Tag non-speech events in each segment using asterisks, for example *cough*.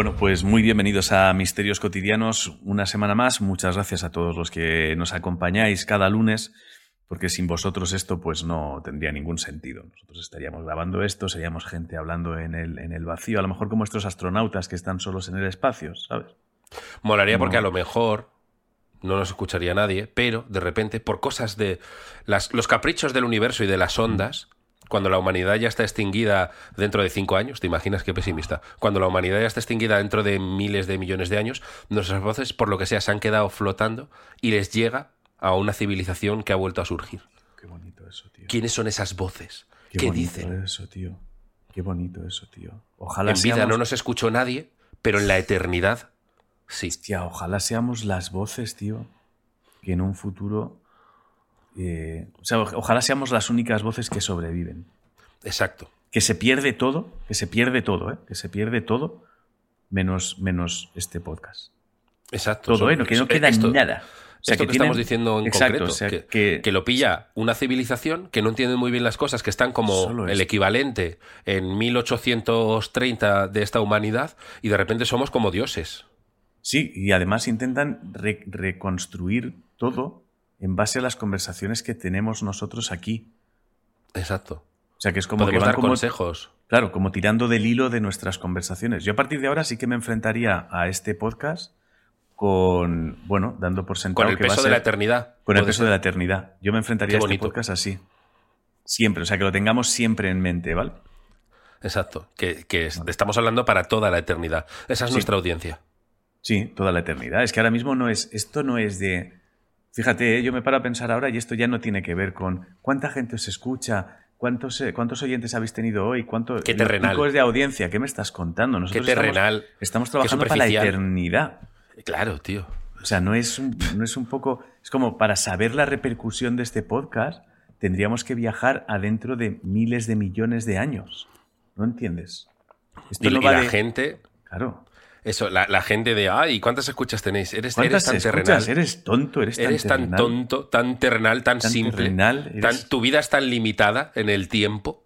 Bueno, pues muy bienvenidos a Misterios Cotidianos una semana más. Muchas gracias a todos los que nos acompañáis cada lunes, porque sin vosotros esto pues no tendría ningún sentido. Nosotros estaríamos grabando esto, seríamos gente hablando en el, en el vacío, a lo mejor como estos astronautas que están solos en el espacio, ¿sabes? Molaría porque a lo mejor no nos escucharía nadie, pero de repente, por cosas de las- los caprichos del universo y de las ondas, cuando la humanidad ya está extinguida dentro de cinco años, ¿te imaginas qué pesimista? Cuando la humanidad ya está extinguida dentro de miles de millones de años, nuestras voces, por lo que sea, se han quedado flotando y les llega a una civilización que ha vuelto a surgir. Qué bonito eso, tío. ¿Quiénes son esas voces? Qué, ¿Qué, bonito dicen? eso, tío. Qué bonito eso, tío. Ojalá En vida no nos escuchó nadie, pero en la eternidad sí. Hostia, ojalá seamos las voces, tío, que en un futuro... eh, o sea, ojalá seamos las únicas voces que sobreviven. Exacto. Que se pierde todo, que se pierde todo, ¿eh? Que se pierde todo, menos, menos este podcast. Exacto. Todo, ¿eh? No, que no queda esto- nada. O sea, esto que, estamos diciendo en Exacto, concreto, o sea, que, que- que lo pilla una civilización que no entiende muy bien las cosas, que están como el equivalente en 1830 de esta humanidad y de repente somos como dioses. Sí, y además intentan re- reconstruir todo en base a las conversaciones que tenemos nosotros aquí. Exacto. O sea, que es como que Podemos van dar como, consejos. claro, como tirando del hilo de nuestras conversaciones. Yo a partir de ahora sí que me enfrentaría a este podcast con, bueno, dando por sentado Con el que va a peso de ser- la eternidad. Con el peso ser. de la eternidad. Yo me enfrentaría a este podcast así. Siempre, o sea, que lo tengamos siempre en mente, ¿vale? Exacto. Que, que es- estamos hablando para toda la eternidad. Esa es Sí. nuestra audiencia. Sí, toda la eternidad. Es que ahora mismo no es, esto no es de, fíjate, ¿eh? yo me paro a pensar ahora y esto ya no tiene que ver con cuánta gente os escucha, cuántos, eh, cuántos oyentes habéis tenido hoy, cuánto Qué terrenal. picos de audiencia, ¿qué me estás contando? Nosotros Qué estamos- terrenal. Estamos, trabajando para la eternidad. Claro, tío. O sea, no es, un, no es un poco, es como para saber la repercusión de este podcast, tendríamos que viajar adentro de miles de millones de años. ¿No entiendes? Esto Y, no y va la de- gente, Claro. Eso, la, la gente de, ay, ¿cuántas escuchas tenéis? Eres, eres ¿Cuántas tan escuchas? terrenal. Eres tonto, eres tan Eres tan terrenal. tonto, tan terrenal, tan, Tan simple. terrenal, tan- tu vida es tan limitada en el tiempo.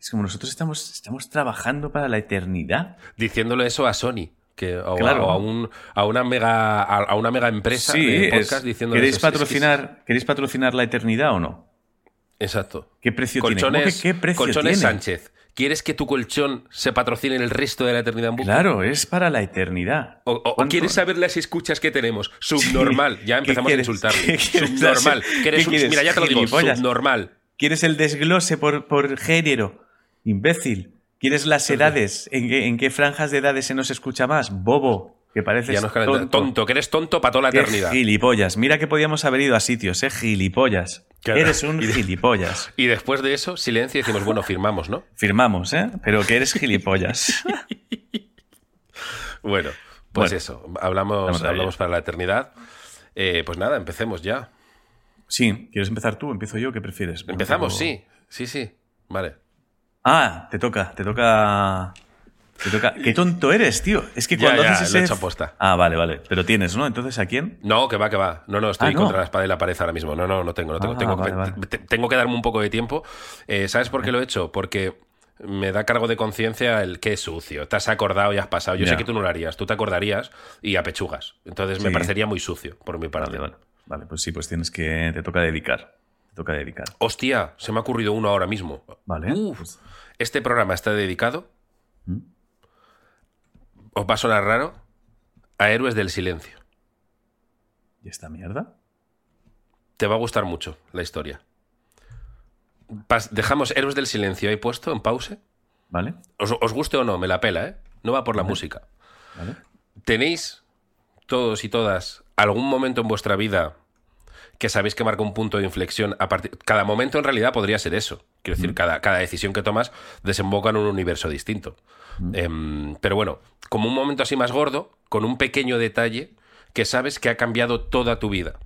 Es como nosotros estamos, estamos trabajando para la eternidad. Diciéndole eso a Sony. Que, o, a- Claro. o a, un- a una mega a, a una mega empresa Sí, de es- podcast diciéndole ¿queréis eso. Es que es- patrocinar, ¿queréis patrocinar la eternidad o no? exacto. ¿Qué precio? Colchones, ¿Cómo que qué precio colchones tiene? Sánchez. ¿Quieres que tu colchón se patrocine en el resto de la eternidad en bucle? Claro, es para la eternidad. O, o- o ¿Cuánto- quieres saber las escuchas que tenemos? Subnormal. Ya ¿Qué empezamos a quieres Subnormal. ¿Qué un- quieres? mira, ya te lo digo. Subnormal. ¿Quieres el desglose por, por género? Imbécil. ¿Quieres las edades? ¿En qué, ¿En qué franjas de edades se nos escucha más? Bobo. Que pareces Ya nos calenta- tonto. tonto. que eres tonto para toda la eternidad. gilipollas. Mira que podíamos haber ido a sitios, ¿eh? Gilipollas. Claro. Eres un Y de- gilipollas. Y después de eso, silencio y decimos, bueno, firmamos, ¿no? *laughs* Firmamos, ¿eh? Pero que eres gilipollas. *laughs* Bueno, pues Bueno. eso. Hablamos, hablamos para la eternidad. Eh, pues nada, empecemos ya. Sí, ¿quieres empezar tú? ¿Empiezo yo? ¿Qué prefieres? Empezamos, tengo- sí. Sí, sí. Vale. Ah, te toca, te toca. Te toca. Qué tonto eres, tío. Es que Ya, cuando ya, haces lo he ese. hecho aposta. Ah, vale, vale. Pero tienes, ¿no? Entonces, ¿a quién? No, que va, que va. No, no, estoy Ah, ¿no? contra la espada y la pared ahora mismo. No, no, no tengo, no tengo. Ah, tengo, vale, te- vale. te- tengo que darme un poco de tiempo. Eh, ¿Sabes por qué lo he hecho? Porque me da cargo de conciencia el que es sucio. Te has acordado y has pasado. Yo Ya. sé que tú no lo harías. Tú te acordarías y apechugas. Entonces me parecería muy sucio por mi parte. Vale, vale. Vale, pues sí, pues tienes que. Te toca dedicar. Te toca dedicar. Hostia, se me ha ocurrido uno ahora mismo. Vale. Uf. pues- Este programa está dedicado, ¿Mm? Os va a sonar raro, a Héroes del Silencio. ¿Y esta mierda? Te va a gustar mucho la historia. Pas- dejamos Héroes del Silencio ahí puesto en pause. ¿Vale? Os, os guste o no, me la pela, ¿eh? No va por la Vale. música. ¿Vale? ¿Tenéis, todos y todas, algún momento en vuestra vida que sabéis que marca un punto de inflexión? A partir, cada momento en realidad podría ser eso. Quiero decir, cada, cada decisión que tomas desemboca en un universo distinto. Em, pero bueno, como un momento así más gordo, con un pequeño detalle que sabes que ha cambiado toda tu vida.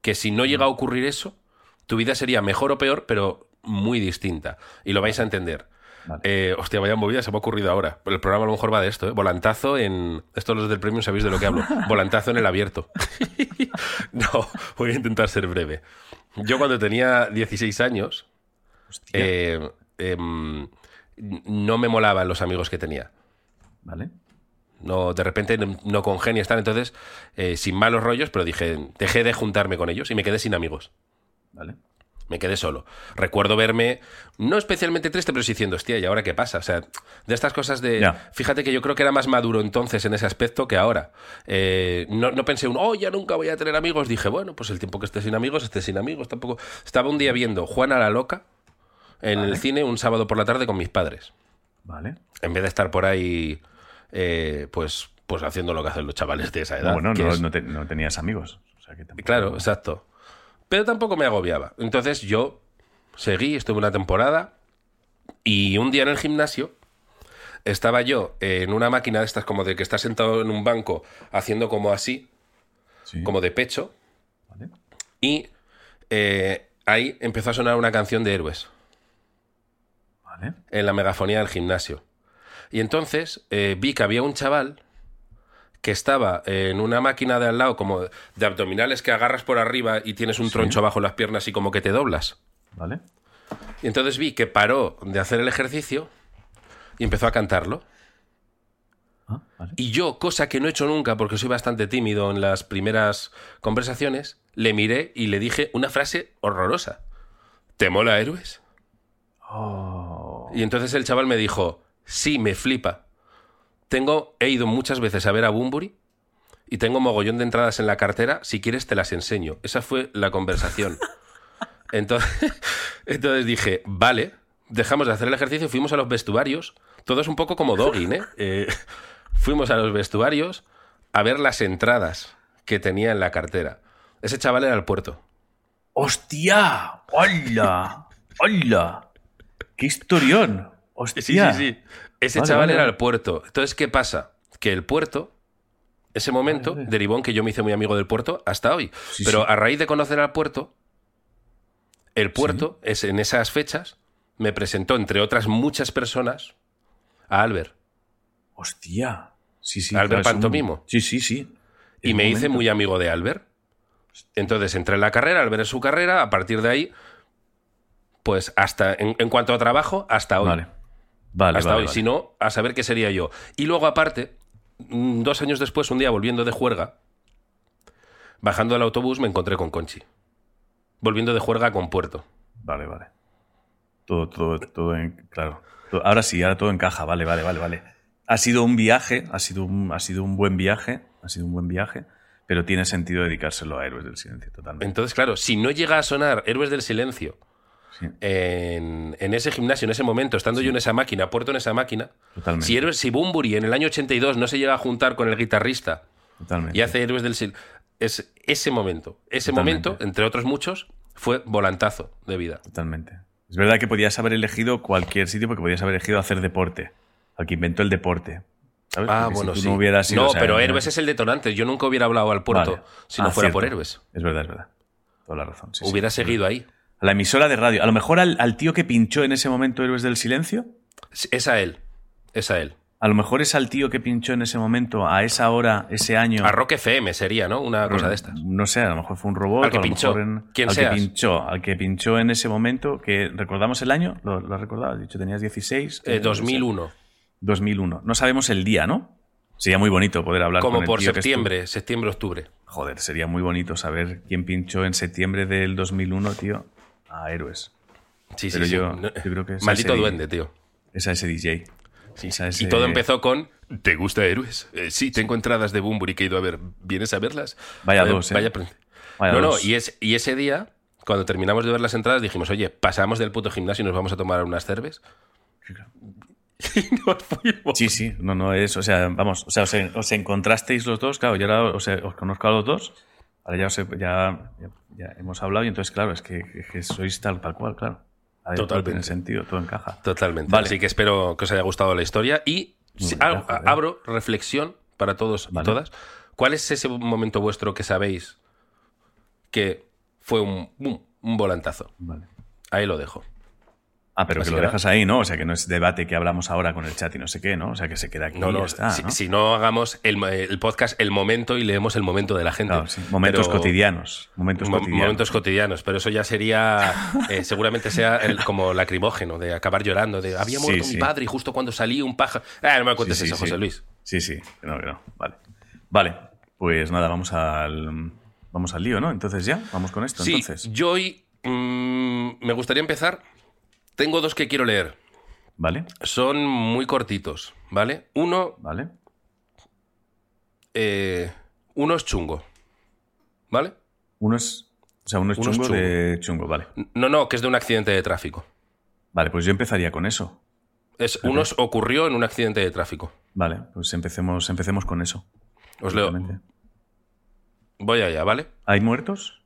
Que si no llega a ocurrir eso, tu vida sería mejor o peor, pero muy distinta. Y lo vais a entender. Vale. Eh, hostia, vaya movida, se me ha ocurrido ahora. El programa a lo mejor va de esto, ¿eh? Volantazo en. Estos los del premium sabéis de lo que hablo. *laughs* Volantazo en el abierto. *laughs* no, voy a intentar ser breve. Yo cuando tenía 16 años, eh, em, no me molaban los amigos que tenía. ¿Vale? no de repente no, congenias tal, entonces eh, sin malos rollos, pero dije, dejé de juntarme con ellos y me quedé sin amigos. Vale. Me quedé solo. Recuerdo verme, no especialmente triste, pero sí diciendo, hostia, ¿y ahora qué pasa? O sea, de estas cosas de... Fíjate que yo creo que era más maduro entonces en ese aspecto que ahora. Eh, no, no pensé un, oh, ya nunca voy a tener amigos. Dije, bueno, pues el tiempo que esté sin amigos, esté sin amigos. Tampoco... Estaba un día viendo Juana la Loca en el cine un sábado por la tarde con mis padres. Vale. En vez de estar por ahí, eh, pues, pues haciendo lo que hacen los chavales de esa edad. bueno, no, es- no te- no tenías amigos. O sea que tampoco- Claro, exacto. Pero tampoco me agobiaba. Entonces yo seguí, estuve una temporada y un día en el gimnasio estaba yo en una máquina de estas como de que estás sentado en un banco haciendo como así, Sí. como de pecho, Vale. y eh, ahí empezó a sonar una canción de héroes Vale. en la megafonía del gimnasio. Y entonces eh, vi que había un chaval que estaba en una máquina de al lado, como de abdominales que agarras por arriba y tienes un troncho bajo las piernas y como que te doblas. Vale. Y entonces vi que paró de hacer el ejercicio y empezó a cantarlo. Ah, vale. Y yo, cosa que no he hecho nunca porque soy bastante tímido en las primeras conversaciones, le miré y le dije una frase horrorosa. ¿Te mola héroes? Oh. Y entonces el chaval me dijo, sí, me flipa. Tengo, he ido muchas veces a ver a Bumburi y tengo mogollón de entradas en la cartera, si quieres te las enseño. Esa fue la conversación. *laughs* Entonces, entonces dije, vale, dejamos de hacer el ejercicio, fuimos a los vestuarios, todo es un poco como Doggin, ¿eh? *laughs* Eh, fuimos a los vestuarios a ver las entradas que tenía en la cartera. Ese chaval era el puerto. ¡Hostia! ¡Hola! ¡Hola! ¡Qué historión! *laughs* ¡Hostia! Ese Vale, chaval vale, era vale. el puerto. Entonces, ¿qué pasa? Que el puerto, ese momento, derivó en que yo me hice muy amigo del puerto hasta hoy. Sí, Pero sí. a raíz de conocer al puerto, el puerto, es, en esas fechas, me presentó, entre otras muchas personas, a Albert. ¡Hostia! Sí, sí. Albert es un- Pantomimo. Sí, sí, sí. Y Es me hice muy amigo de Albert. Entonces entré en la carrera, Albert en su carrera, a partir de ahí, pues hasta, en, en cuanto a trabajo, hasta hoy. Vale. Vale, hasta vale, hoy. vale. Si no, a saber qué sería yo. Y luego, aparte, mm, dos años después, un día volviendo de juerga, bajando del autobús, me encontré con Conchi. Volviendo de juerga con Puerto. Vale, vale. Todo, todo, todo en. Claro. Todo- ahora sí, ahora todo encaja. Vale, vale, vale, vale. Ha sido un viaje, ha sido un, ha sido un buen viaje, ha sido un buen viaje, pero tiene sentido dedicárselo a Héroes del Silencio, totalmente. Entonces, claro, si no llega a sonar Héroes del Silencio Sí, en, en ese gimnasio, en ese momento, estando yo en esa máquina, Puerto en esa máquina, totalmente. si, Héroes, si Bumburi en el año 82 no se llega a juntar con el guitarrista totalmente. y hace Héroes del Silencio, es ese momento, ese Totalmente. momento, entre otros muchos, fue volantazo de vida. Totalmente. Es verdad que podías haber elegido cualquier sitio porque podías haber elegido hacer deporte. Al que inventó el deporte. ¿sabes? Ah, Porque si bueno, tú sí. No, hubieras sido, no, o sea, pero no- Héroes es el detonante. Yo nunca hubiera hablado al puerto Vale. si no Ah, fuera cierto. por Héroes. Es verdad, es verdad. Toda la razón. sí, sí. hubiera seguido ahí. A la emisora de radio. A lo mejor al, al tío que pinchó en ese momento Héroes del Silencio. Es a él. Es a él. A lo mejor es al tío que pinchó en ese momento, a esa hora, ese año. A Rock FM sería, ¿no? Una cosa de estas. No sé, a lo mejor fue un robot. Al que o a lo pinchó. mejor en- al seas. que pinchó, al que pinchó en ese momento, que recordamos el año, lo, lo has recordado, has dicho, tenías 16. Eh, que- 2001. 2001. No sabemos el día, ¿no? Sería muy bonito poder hablar Como con el por tío septiembre, septiembre, octubre. Joder, sería muy bonito saber quién pinchó en septiembre del 2001, tío, a Héroes. Sí, sí, Pero sí. yo- No- yo creo que es Maldito duende, tío. Es a ese DJ. Ese- Y todo empezó con ¿Te gusta Héroes? Eh, sí, tengo entradas de Bumburi que he ido a ver. ¿Vienes a verlas? Vaya Eh, dos, ¿eh? Vaya, Vaya no, no, y, es, y ese día, cuando terminamos de ver las entradas, dijimos, oye, pasamos del puto gimnasio y nos vamos a tomar unas cerves. *laughs* y nos fuimos. Sí, sí, no, no es, o sea, vamos, o sea, os, os encontrasteis los dos, claro, yo ahora os, os conozco a los dos, ahora ya, os he- ya, ya, ya hemos hablado y entonces, claro, es que, que sois tal para cual, claro. Todo Totalmente. tiene sentido, todo encaja. Totalmente. Vale. Así que espero que os haya gustado la historia y si- ab- abro reflexión para todos y todas. ¿Cuál es ese momento vuestro que sabéis que fue un, un, un volantazo? Vale. Ahí lo dejo. Ah, pero Así que lo dejas ahí, ¿no? O sea, que no es debate que hablamos ahora con el chat y no sé qué, ¿no? O sea, que se queda aquí No, y no, está, si, ¿no? si no hagamos el, el podcast el momento y leemos el momento de la gente. Claro, sí. Momentos Pero- cotidianos. Momentos Mo- cotidianos. Momentos cotidianos, pero eso ya sería, eh, *laughs* seguramente sea el- como lacrimógeno, de acabar llorando, de había muerto sí. mi padre y justo cuando salí un paja... Ah, no me cuentes eso. José Luis. Sí, sí, no, que no. Vale. Vale, pues nada, vamos al, vamos al lío, ¿no? Entonces ya, vamos con esto. Sí, entonces. yo hoy mm, me gustaría empezar. Tengo dos que quiero leer. Vale, Son muy cortitos, ¿vale? Uno, vale. eh, uno es chungo, ¿vale? Uno es. O sea, uno es Uno es chungo, chungo. de chungo, vale. No, no, que es de un accidente de tráfico. Vale, pues yo empezaría con eso. Es, uno es- ocurrió en un accidente de tráfico. Vale, pues empecemos, empecemos con eso. Os leo. Voy allá, ¿vale? ¿Hay muertos?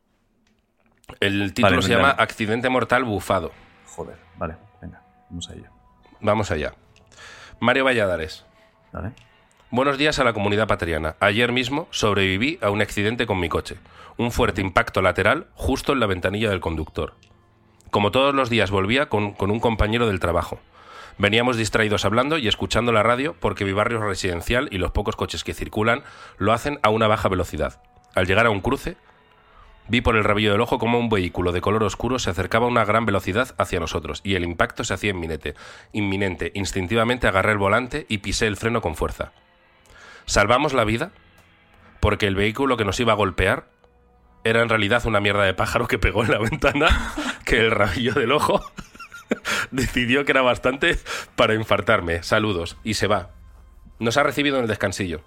El título Vale, se llama Accidente mortal bufado. Joder, vale, venga, vamos a ello. Vamos allá. Mario Valladares. Vale. Buenos días a la comunidad patriana. Ayer mismo sobreviví a un accidente con mi coche. Un fuerte impacto lateral justo en la ventanilla del conductor. Como todos los días volvía con, con un compañero del trabajo. Veníamos distraídos hablando y escuchando la radio porque mi barrio es residencial y los pocos coches que circulan lo hacen a una baja velocidad. Al llegar a un cruce, vi por el rabillo del ojo como un vehículo de color oscuro se acercaba a una gran velocidad hacia nosotros y el impacto se hacía inminente. Inminente. Instintivamente agarré el volante y pisé el freno con fuerza. Salvamos la vida porque el vehículo que nos iba a golpear era en realidad una mierda de pájaro que pegó en la *laughs* ventana que el rabillo del ojo *laughs* decidió que era bastante para infartarme. Saludos. Y se va. Nos ha recibido en el descansillo.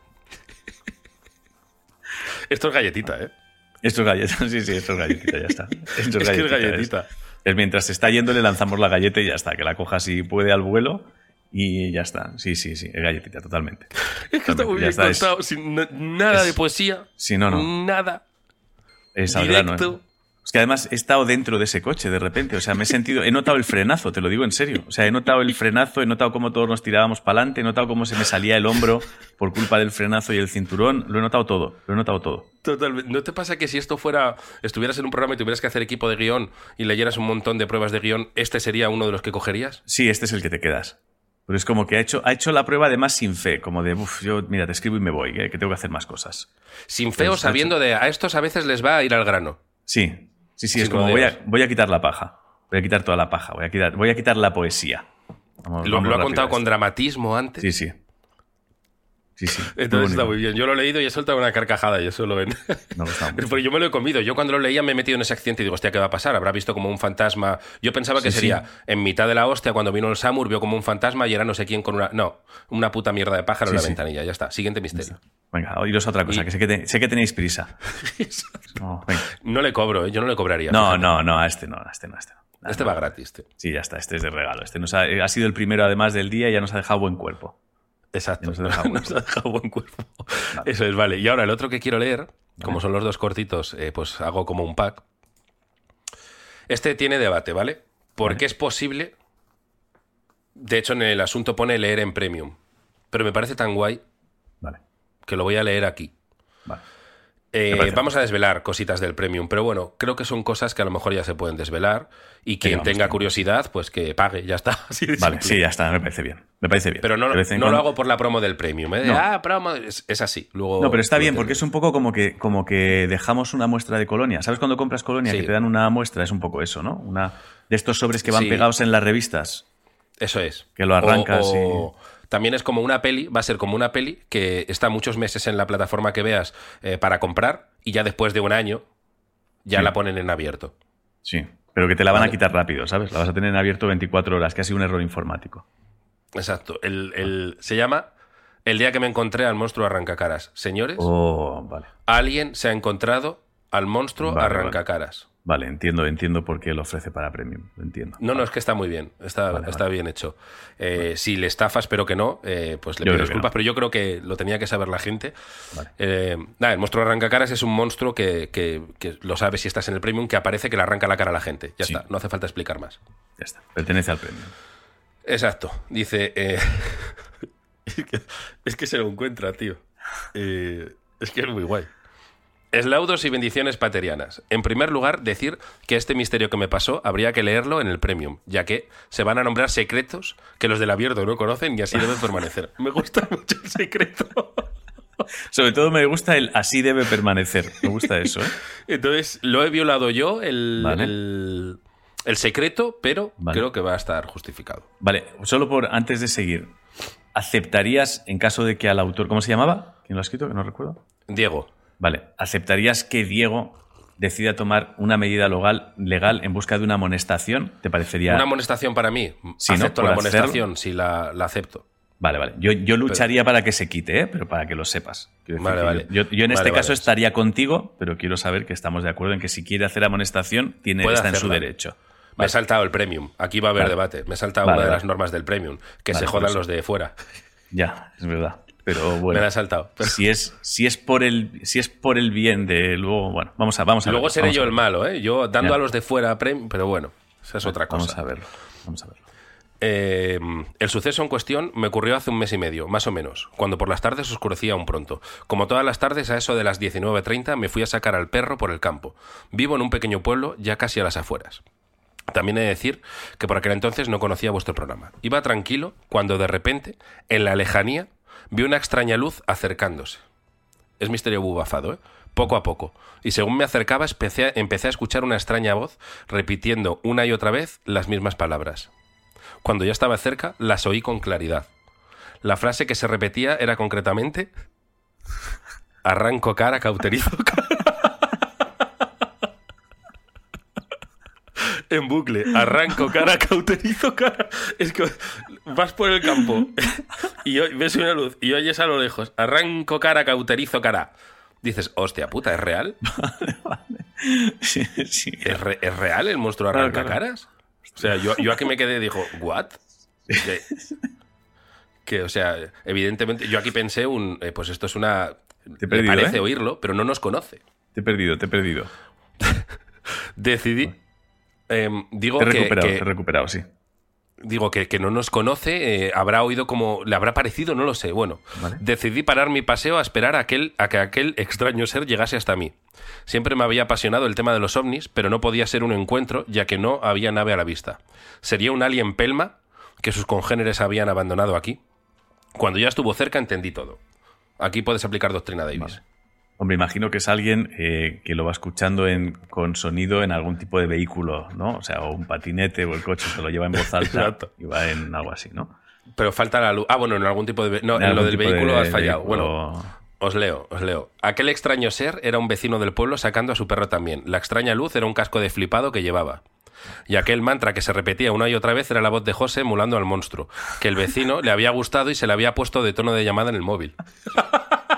Esto es galletita, ¿eh? Esto es galleta, *laughs* sí, sí, esto *laughs* es galletita, ya está. Esto Es que es galletita, galletita. Es, es mientras se está yendo le lanzamos la galleta y ya está, que la coja si puede al vuelo y ya está. Sí, sí, sí, es galletita, totalmente. *laughs* Es que está muy bien está, es- contado, sin na- nada es- de poesía. Sí, no, no. Nada. Es al grano, ¿eh? Es que además he estado dentro de ese coche de repente, o sea, me he sentido, he notado el frenazo, te lo digo en serio. O sea, he notado el frenazo, he notado cómo todos nos tirábamos para adelante, he notado cómo se me salía el hombro por culpa del frenazo y el cinturón, lo he notado todo, lo he notado todo. Totalmente. ¿No te pasa que si esto fuera, estuvieras en un programa y tuvieras que hacer equipo de guion y leyeras un montón de pruebas de guion, este sería uno de los que cogerías? Sí, este es el que te quedas. Pero es como que ha hecho, ha hecho la prueba además sin fe, como de, uff, yo, mira, te escribo y me voy, que, que tengo que hacer más cosas. Sin feo, Pues, sabiendo de a estos a veces les va a ir al grano. Sí, sí, sí, es como voy a, voy a quitar la paja, voy a quitar toda la paja, voy a quitar, voy a quitar la poesía. Vamos- Lo, vamos lo ha contado con dramatismo antes. Sí, sí. Sí, sí. Entonces está muy bien. Yo lo he leído y he soltado una carcajada y eso lo ven. Ha gustado mucho. Porque yo me lo he comido. Yo cuando lo leía me he metido en ese accidente y digo, hostia, ¿qué va a pasar? Habrá visto como un fantasma. Yo pensaba que Sí, sería en mitad de la hostia cuando vino el Samur, vio como un fantasma y era no sé quién con una. No, una puta mierda de pájaro en la ventanilla. Ya está. Siguiente misterio. Venga, oíros otra cosa, Y- que sé que, te- sé que tenéis prisa. *laughs* No. No le cobro, ¿eh? yo no le cobraría. no, fíjate. no, no, a este no, a este no, a este no. Este no. va gratis, tío. Sí, ya está, este es de regalo. Este nos ha, ha sido el primero además del día y ya nos ha dejado buen cuerpo. Exacto. Nos Nos *laughs* buen cuerpo. Vale. Eso es, vale. Y ahora el otro que quiero leer, como son los dos cortitos, eh, pues hago como un pack. Este tiene debate, ¿vale? Porque Vale. es posible. De hecho, en el asunto pone leer en premium. Pero me parece tan guay Vale, que lo voy a leer aquí. vale. Eh, vamos a desvelar cositas del premium, pero bueno, creo que son cosas que a lo mejor ya se pueden desvelar. Y quien tenga curiosidad, pues que pague, ya está. *laughs* Así de Vale, simple. sí, ya está, me parece bien. Me parece bien. Pero no, no lo hago por la promo del premium, ¿eh? No. Ah, promo. Es, es así. Luego, No, pero está bien, porque es un poco como que, como que dejamos una muestra de colonia. ¿Sabes cuando compras colonia Sí. que te dan una muestra? Es un poco eso, ¿no? Una de estos sobres que van Sí. pegados en las revistas. Eso es. Que lo arrancas O- o También es como una peli, va a ser como una peli que está muchos meses en la plataforma que veas eh, para comprar y ya después de un año ya Sí. la ponen en abierto. Sí. Pero que te la van a quitar rápido, ¿sabes? La vas a tener en abierto 24 horas, que ha sido un error informático. Exacto. El, el- se llama El día que me encontré al monstruo arrancacaras. Señores, Oh, vale. alguien se ha encontrado al monstruo Vale, arrancacaras. Vale, entiendo, entiendo por qué lo ofrece para premium. Lo entiendo. No, no, es que está muy bien, está, Vale, está vale. bien hecho. Eh, Si le estafa, espero que no, eh, pues le Yo pido disculpas, no. pero yo creo que lo tenía que saber la gente. Vale. Eh, nada, el monstruo arrancacaras es un monstruo que, que- que lo sabes si estás en el premium, que aparece que le arranca la cara a la gente. Ya Sí. está, no hace falta explicar más. Ya está. Pertenece al premium. Exacto, dice... eh, *laughs* es, que, es que se lo encuentra, tío. Es que es muy guay. Eslaudos y bendiciones paterianas. En primer lugar, decir que este misterio que me pasó habría que leerlo en el Premium, ya que se van a nombrar secretos que los del abierto no conocen y así deben *laughs* permanecer. Me gusta mucho el secreto. Sobre todo me gusta el así debe permanecer. Me gusta eso, ¿eh? *laughs* Entonces, lo he violado yo, el, Vale. el, el secreto, pero Vale. creo que va a estar justificado. Vale, solo por antes de seguir. ¿aceptarías, en caso de que al autor, ¿cómo se llamaba? ¿Quién lo ha escrito? Que no recuerdo. Diego. Vale, ¿aceptarías que Diego decida tomar una medida legal, legal en busca de una amonestación? ¿Te parecería...? Una amonestación para mí. ¿no? acepto Por la amonestación si la, la acepto. Vale, vale. Yo, yo lucharía para que se quite, ¿eh? pero para que lo sepas. Decir Vale, vale. Yo, yo en Vale, este caso estaría contigo, pero quiero saber que estamos de acuerdo en que si quiere hacer amonestación, tiene, Puede está en su derecho. Me he saltado el premium. Aquí va a haber debate. Me he saltado una de las normas del premium. Que se jodan eso. los de fuera. Ya, es verdad. Pero Me bueno. la he saltado. Pero- si es, si es por el, si es por el bien de luego, bueno, vamos a, vamos a Luego verlo, seré yo el malo, ¿eh? Yo dando Ya. a los de fuera premium. Pero bueno, esa es otra cosa. Vamos a verlo. Vamos a verlo. Eh, el suceso en cuestión me ocurrió hace un mes y medio, más o menos, cuando por las tardes oscurecía aún pronto. Como todas las tardes, a eso de las 19.30 me fui a sacar al perro por el campo. Vivo en un pequeño pueblo, ya casi a las afueras. También he de decir que por aquel entonces no conocía vuestro programa. Iba tranquilo cuando de repente, en la lejanía, vi una extraña luz acercándose. Es misterio bubafado, ¿eh? Poco a poco. Y según me acercaba, empecé a, escuchar una extraña voz repitiendo una y otra vez las mismas palabras. Cuando ya estaba cerca, las oí con claridad. La frase que se repetía era concretamente: Arranco cara, cauterizo cara. *laughs* *laughs* En bucle, arranco cara, *laughs* cauterizo cara. Es que vas por el campo y ves una luz y oyes a lo lejos, arranco cara, cauterizo cara. Dices, hostia puta, ¿es real? *laughs* Sí, sí. ¿Es, re- es real el monstruo arranca caras? O sea, yo, yo aquí me quedé dijo, ¿what? Que, que, o sea, evidentemente, yo aquí pensé un, eh, pues esto es una... Te he me perdido, parece ¿eh? oírlo, pero no nos conoce. Te he perdido, te he perdido. *laughs* Decidí... em, digo he que, recuperado, que- te he recuperado, sí. digo que, que no nos conoce, eh, habrá oído como le habrá parecido, no lo sé. Bueno, Vale. decidí parar mi paseo a esperar a, aquel, a que aquel extraño ser llegase hasta mí. Siempre me había apasionado el tema de los ovnis, pero no podía ser un encuentro ya que no había nave a la vista. ¿Sería un alien pelma que sus congéneres habían abandonado aquí? Cuando ya estuvo cerca entendí todo. Aquí puedes aplicar doctrina Davis. Vale. Hombre, imagino que es alguien eh, que lo va escuchando en, con sonido en algún tipo de vehículo, ¿no? O sea, o un patinete o el coche se lo lleva en voz *laughs* alta Exacto. y va en algo así, ¿no? Pero falta la luz. Ah, bueno, en algún tipo de... No, en, lo del de vehículo has fallado. vehículo- Bueno, Os leo, os leo. Aquel extraño ser era un vecino del pueblo sacando a su perro también. La extraña luz era un casco de flipado que llevaba. Y aquel mantra que se repetía una y otra vez era la voz de José emulando al monstruo, que el vecino le había gustado y se le había puesto de tono de llamada en el móvil. *laughs*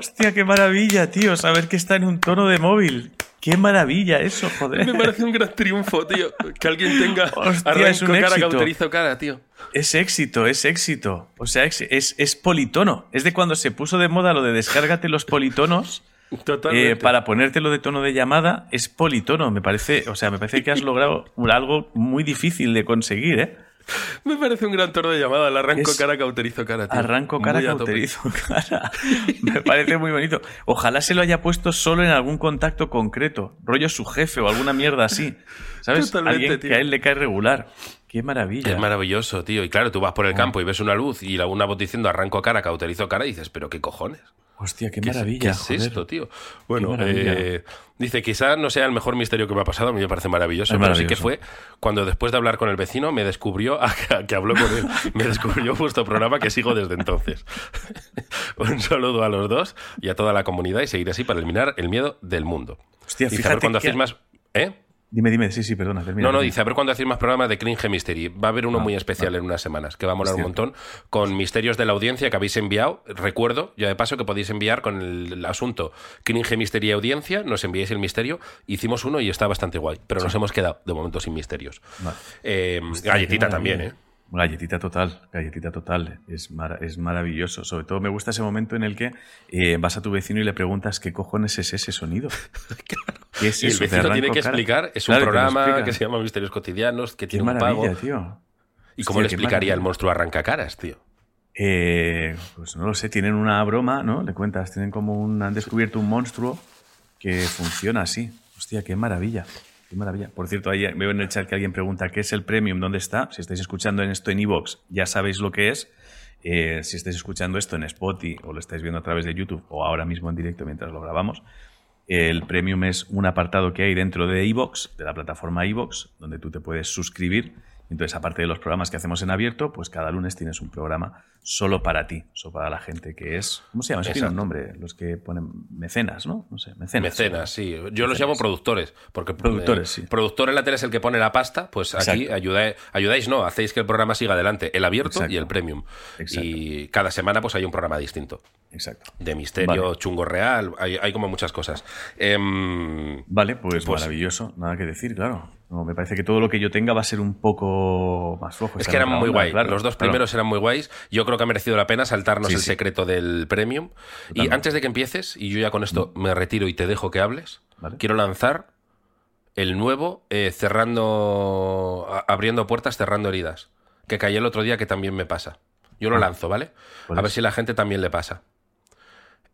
Hostia, qué maravilla, tío, saber que está en un tono de móvil. Qué maravilla eso, joder. Me parece un gran triunfo, tío. Que alguien tenga Hostia, arranco es un cara, éxito. cauterizo cara, tío. Es éxito, es éxito. O sea, es, es, es politono. Es de cuando se puso de moda lo de descárgate los politonos eh, para ponértelo de tono de llamada. Es politono, me parece. O sea, me parece que has logrado algo muy difícil de conseguir, ¿eh? *laughs* Me parece un gran tono de llamada. El arranco Es- cara, cauterizo cara, tío. Arranco cara, Muy cauterizo *laughs* cara. Me parece muy bonito. Ojalá se lo haya puesto solo en algún contacto concreto, rollo su jefe o alguna mierda así. ¿Sabes? Totalmente, Alguien tío. que a él le cae regular. Qué maravilla. Es maravilloso, tío. Y claro, tú vas por el campo y ves una luz y la- una voz diciendo arranco cara, cauterizo cara y dices, pero qué cojones. Hostia, qué ¿Qué es- maravilla. ¿Qué es joder. esto, tío? Bueno, eh, dice, quizá no sea el mejor misterio que me ha pasado, a mí me parece maravilloso, pero sí que fue cuando después de hablar con el vecino me descubrió, *laughs* a que, habló con él, me descubrió vuestro programa que sigo desde entonces. *laughs* Un saludo a los dos y a toda la comunidad y seguir así para eliminar el miedo del mundo. Hostia, Dice, a fíjate ver cuando que- hacéis más... ¿Eh? Dime, dime, sí, sí, perdona. termina, No, no, dice, a ver cuándo hacéis más programas de Cringe Mystery. Va a haber uno Ah, muy especial en unas semanas, que va a molar un montón, con misterios de la audiencia que habéis enviado. Recuerdo, ya de paso, que podéis enviar con el, el asunto Cringe Mystery Audiencia, nos enviáis el misterio. Hicimos uno y está bastante guay, pero nos hemos quedado, de momento, sin misterios. Vale. Eh, Hostia, galletita también. ¿eh? Galletita total, galletita total. Es, mara- es maravilloso. Sobre todo me gusta ese momento en el que eh, vas a tu vecino y le preguntas qué cojones es ese sonido. *laughs* ¿Qué es Y el tiene que cara? explicar, es un Claro, programa que se llama Misterios Cotidianos, que Qué tiene un pago. tío. ¿Y cómo le explicaría el monstruo arrancacaras, tío? Eh, pues no lo sé, tienen una broma, ¿no? Le cuentas, tienen como un. Han descubierto un monstruo que funciona así. Hostia, qué maravilla. Qué maravilla. Por cierto, ahí veo en el chat que alguien pregunta qué es el premium, dónde está. Si estáis escuchando en esto en iVoox, ya sabéis lo que es. Eh, si estáis escuchando esto en Spotify o lo estáis viendo a través de YouTube o ahora mismo en directo mientras lo grabamos, el premium es un apartado que hay dentro de iVoox, de la plataforma iVoox, donde tú te puedes suscribir Entonces, aparte de los programas que hacemos en abierto, pues cada lunes tienes un programa solo para ti, solo para la gente que es. ¿Cómo se llama? Eso tiene un nombre. Los que ponen mecenas, ¿no? No sé, mecenas. Mecenas, sí. Yo los llamo productores. Porque productores, sí. Productor en la tele es el que pone la pasta, pues aquí ayudáis, ayudáis, no, hacéis que el programa siga adelante. El abierto y el premium. Y cada semana, pues hay un programa distinto. Exacto. De misterio, chungo real, hay, como muchas cosas. Em, vale, pues, pues maravilloso. Nada que decir, claro. No, me parece que todo lo que yo tenga va a ser un poco más flojo. Es que eran muy guay. Los dos primeros eran muy guays. Yo creo que ha merecido la pena saltarnos el secreto del premium. Y antes de que empieces, y yo ya con esto me retiro y te dejo que hables, quiero lanzar el nuevo eh, cerrando, abriendo puertas, cerrando heridas, que caí el otro día que también me pasa. Yo lo ah. lanzo, ¿vale? A ver si a la gente también le pasa.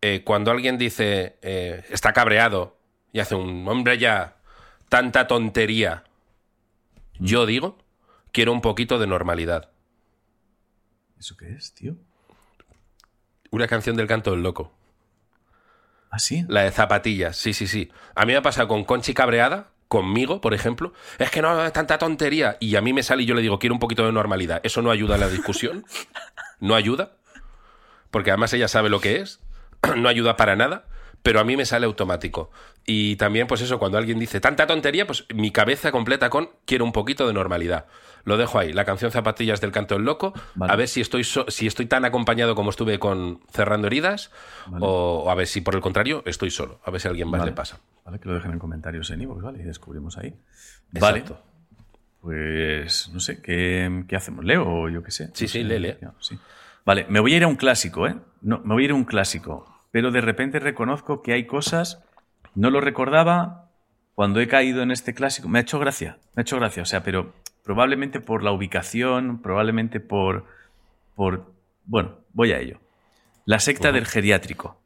Eh, cuando alguien dice, eh, está cabreado y hace un hombre ya, tanta tontería, yo digo, quiero un poquito de normalidad. ¿Eso qué es, tío? Una canción del canto del loco. ¿Ah, sí? La de zapatillas, sí, sí, sí. A mí me ha pasado con Conchi cabreada, conmigo, por ejemplo. Es que no, es tanta tontería. Y a mí me sale y yo le digo, quiero un poquito de normalidad. ¿Eso no ayuda a la discusión? ¿No ayuda? Porque además ella sabe lo que es. *clears throat* no ayuda para nada pero a mí me sale automático. Y también, pues eso, cuando alguien dice tanta tontería, pues mi cabeza completa con quiero un poquito de normalidad. Lo dejo ahí, la canción Zapatillas del Canto del Loco, a ver si estoy, si estoy tan acompañado como estuve con Cerrando Heridas, o, a ver si por el contrario estoy solo, a ver si a alguien más le pasa. Vale, que lo dejen en comentarios en Ivo, ¿vale? Y descubrimos ahí. Vale. Pues no sé, ¿qué, hacemos? ¿Leo o yo qué sé? Sí, sí, lee, Vale, me voy a ir a un clásico, ¿eh? No, me voy a ir a un clásico pero de repente reconozco que hay cosas, no lo recordaba cuando he caído en este clásico. Me ha hecho gracia, me ha hecho gracia, o sea, pero probablemente por la ubicación, probablemente por, por bueno, voy a ello. La secta del geriátrico.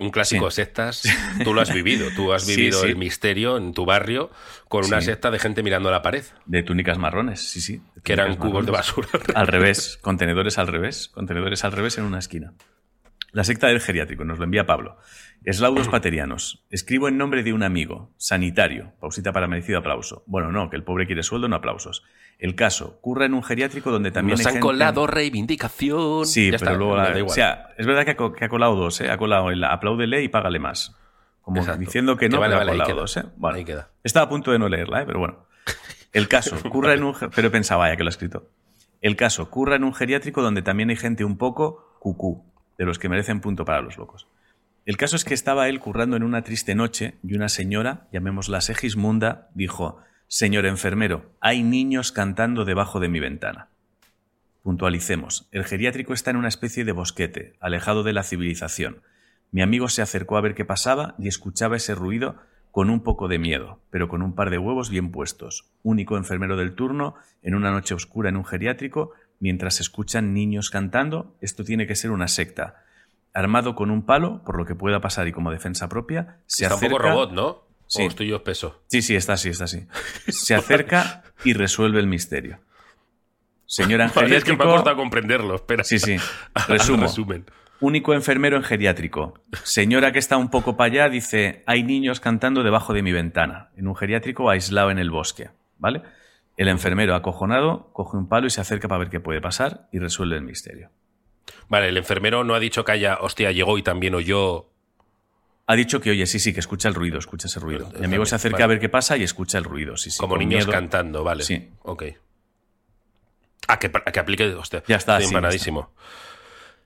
Un clásico sectas. Tú lo has vivido. Tú has vivido el misterio en tu barrio con una secta de gente mirando a la pared. De túnicas marrones, sí, sí. Que eran cubos de basura. Al revés, contenedores al revés. Contenedores al revés en una esquina. La secta del geriátrico, nos lo envía Pablo. Eslaudos *clears throat* paterianos. Escribo en nombre de un amigo. Sanitario. Pausita para merecido aplauso. Bueno, no, que el pobre quiere sueldo, no aplausos. El caso. Curra en un geriátrico donde también Nos han colado reivindicación. Sí, pero luego... o sea, es verdad que ha, colado dos, ¿eh? Ha colado el apláudele y págale más. Como diciendo que no, vale, ha colado dos, ¿eh? ahí queda. Estaba a punto de no leerla, ¿eh? Pero bueno. El caso. *laughs* Curra en un... Pero pensaba ya que lo ha escrito. El caso. Curra en un geriátrico donde también hay gente un poco cucú de los que merecen punto para los locos. El caso es que estaba él currando en una triste noche y una señora, llamémosla Segismunda, dijo, Señor enfermero, hay niños cantando debajo de mi ventana. Puntualicemos, el geriátrico está en una especie de bosquete, alejado de la civilización. Mi amigo se acercó a ver qué pasaba y escuchaba ese ruido con un poco de miedo, pero con un par de huevos bien puestos. Único enfermero del turno, en una noche oscura en un geriátrico, mientras escuchan niños cantando, esto tiene que ser una secta. Armado con un palo, por lo que pueda pasar y como defensa propia, se está acerca... un poco robot, ¿no? Sí. ¿O estoy yo espeso? Sí, sí, está así, está así. *laughs* Se acerca y resuelve el misterio. Señor *laughs* geriátrico... es que me ha costado comprenderlo, espera. Sí, sí. *laughs* Resumo. Único enfermero en geriátrico. Señora que está un poco para allá dice, hay niños cantando debajo de mi ventana, en un geriátrico aislado en el bosque. ¿Vale? El enfermero, acojonado, coge un palo y se acerca para ver qué puede pasar y resuelve el misterio. Vale, el enfermero no ha dicho que haya, hostia, llegó y también oyó. Ha dicho que oye, sí, sí, que escucha el ruido, escucha ese ruido. Mi amigo se acerca a ver qué pasa y escucha el ruido, sí, sí. Como niños cantando, vale. Sí. Ok. A que, que aplique, hostia. Ya está, estoy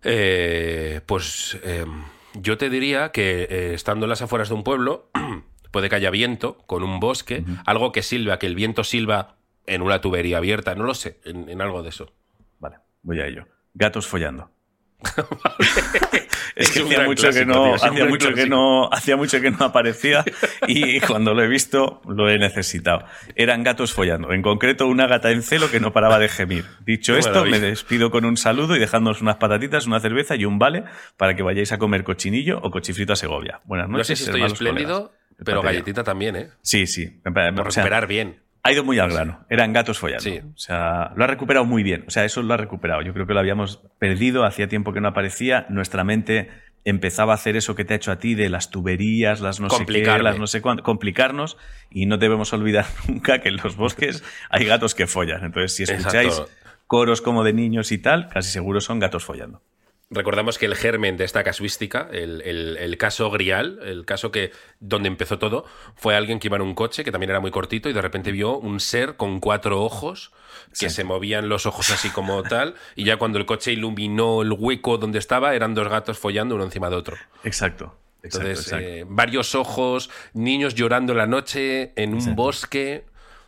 eh, pues em, yo te diría que eh, estando en las afueras de un pueblo, *clears throat* puede que haya viento con un bosque, algo que silba, que el viento silba en una tubería abierta, no lo sé, en, algo de eso. Vale, voy a ello. Gatos follando. *laughs* es que hacía mucho, que no, hacía mucho que no, hacía mucho que no aparecía y *laughs* cuando lo he visto lo he necesitado. Eran gatos follando, en concreto una gata en celo que no paraba de gemir. Dicho esto, me despido con un saludo y dejándonos unas patatitas, una cerveza y un vale para que vayáis a comer cochinillo o cochifrito a Segovia. Buenas noches. No sé si estoy espléndido, pero galletita también, ¿eh? Sí, sí. Por recuperar bien. Ha ido muy al grano. Eran gatos follando. Sí. O sea, lo ha recuperado muy bien. O sea, eso lo ha recuperado. Yo creo que lo habíamos perdido. Hacía tiempo que no aparecía. Nuestra mente empezaba a hacer eso que te ha hecho a ti de las tuberías, las no sé qué, las no sé cuánto, complicarnos y no debemos olvidar *laughs* nunca que en los bosques hay gatos que follan. Entonces, si escucháis Exacto. coros como de niños y tal, casi seguro son gatos follando. Recordamos que el germen de esta casuística, el, el- el caso Grial, el caso que donde empezó todo, fue alguien que iba en un coche que también era muy cortito y de repente vio un ser con cuatro ojos que se movían los ojos así como *laughs* tal y ya cuando el coche iluminó el hueco donde estaba eran dos gatos follando uno encima de otro. Exacto. Entonces, exacto. eh, varios ojos, niños llorando la noche en un Exacto. bosque.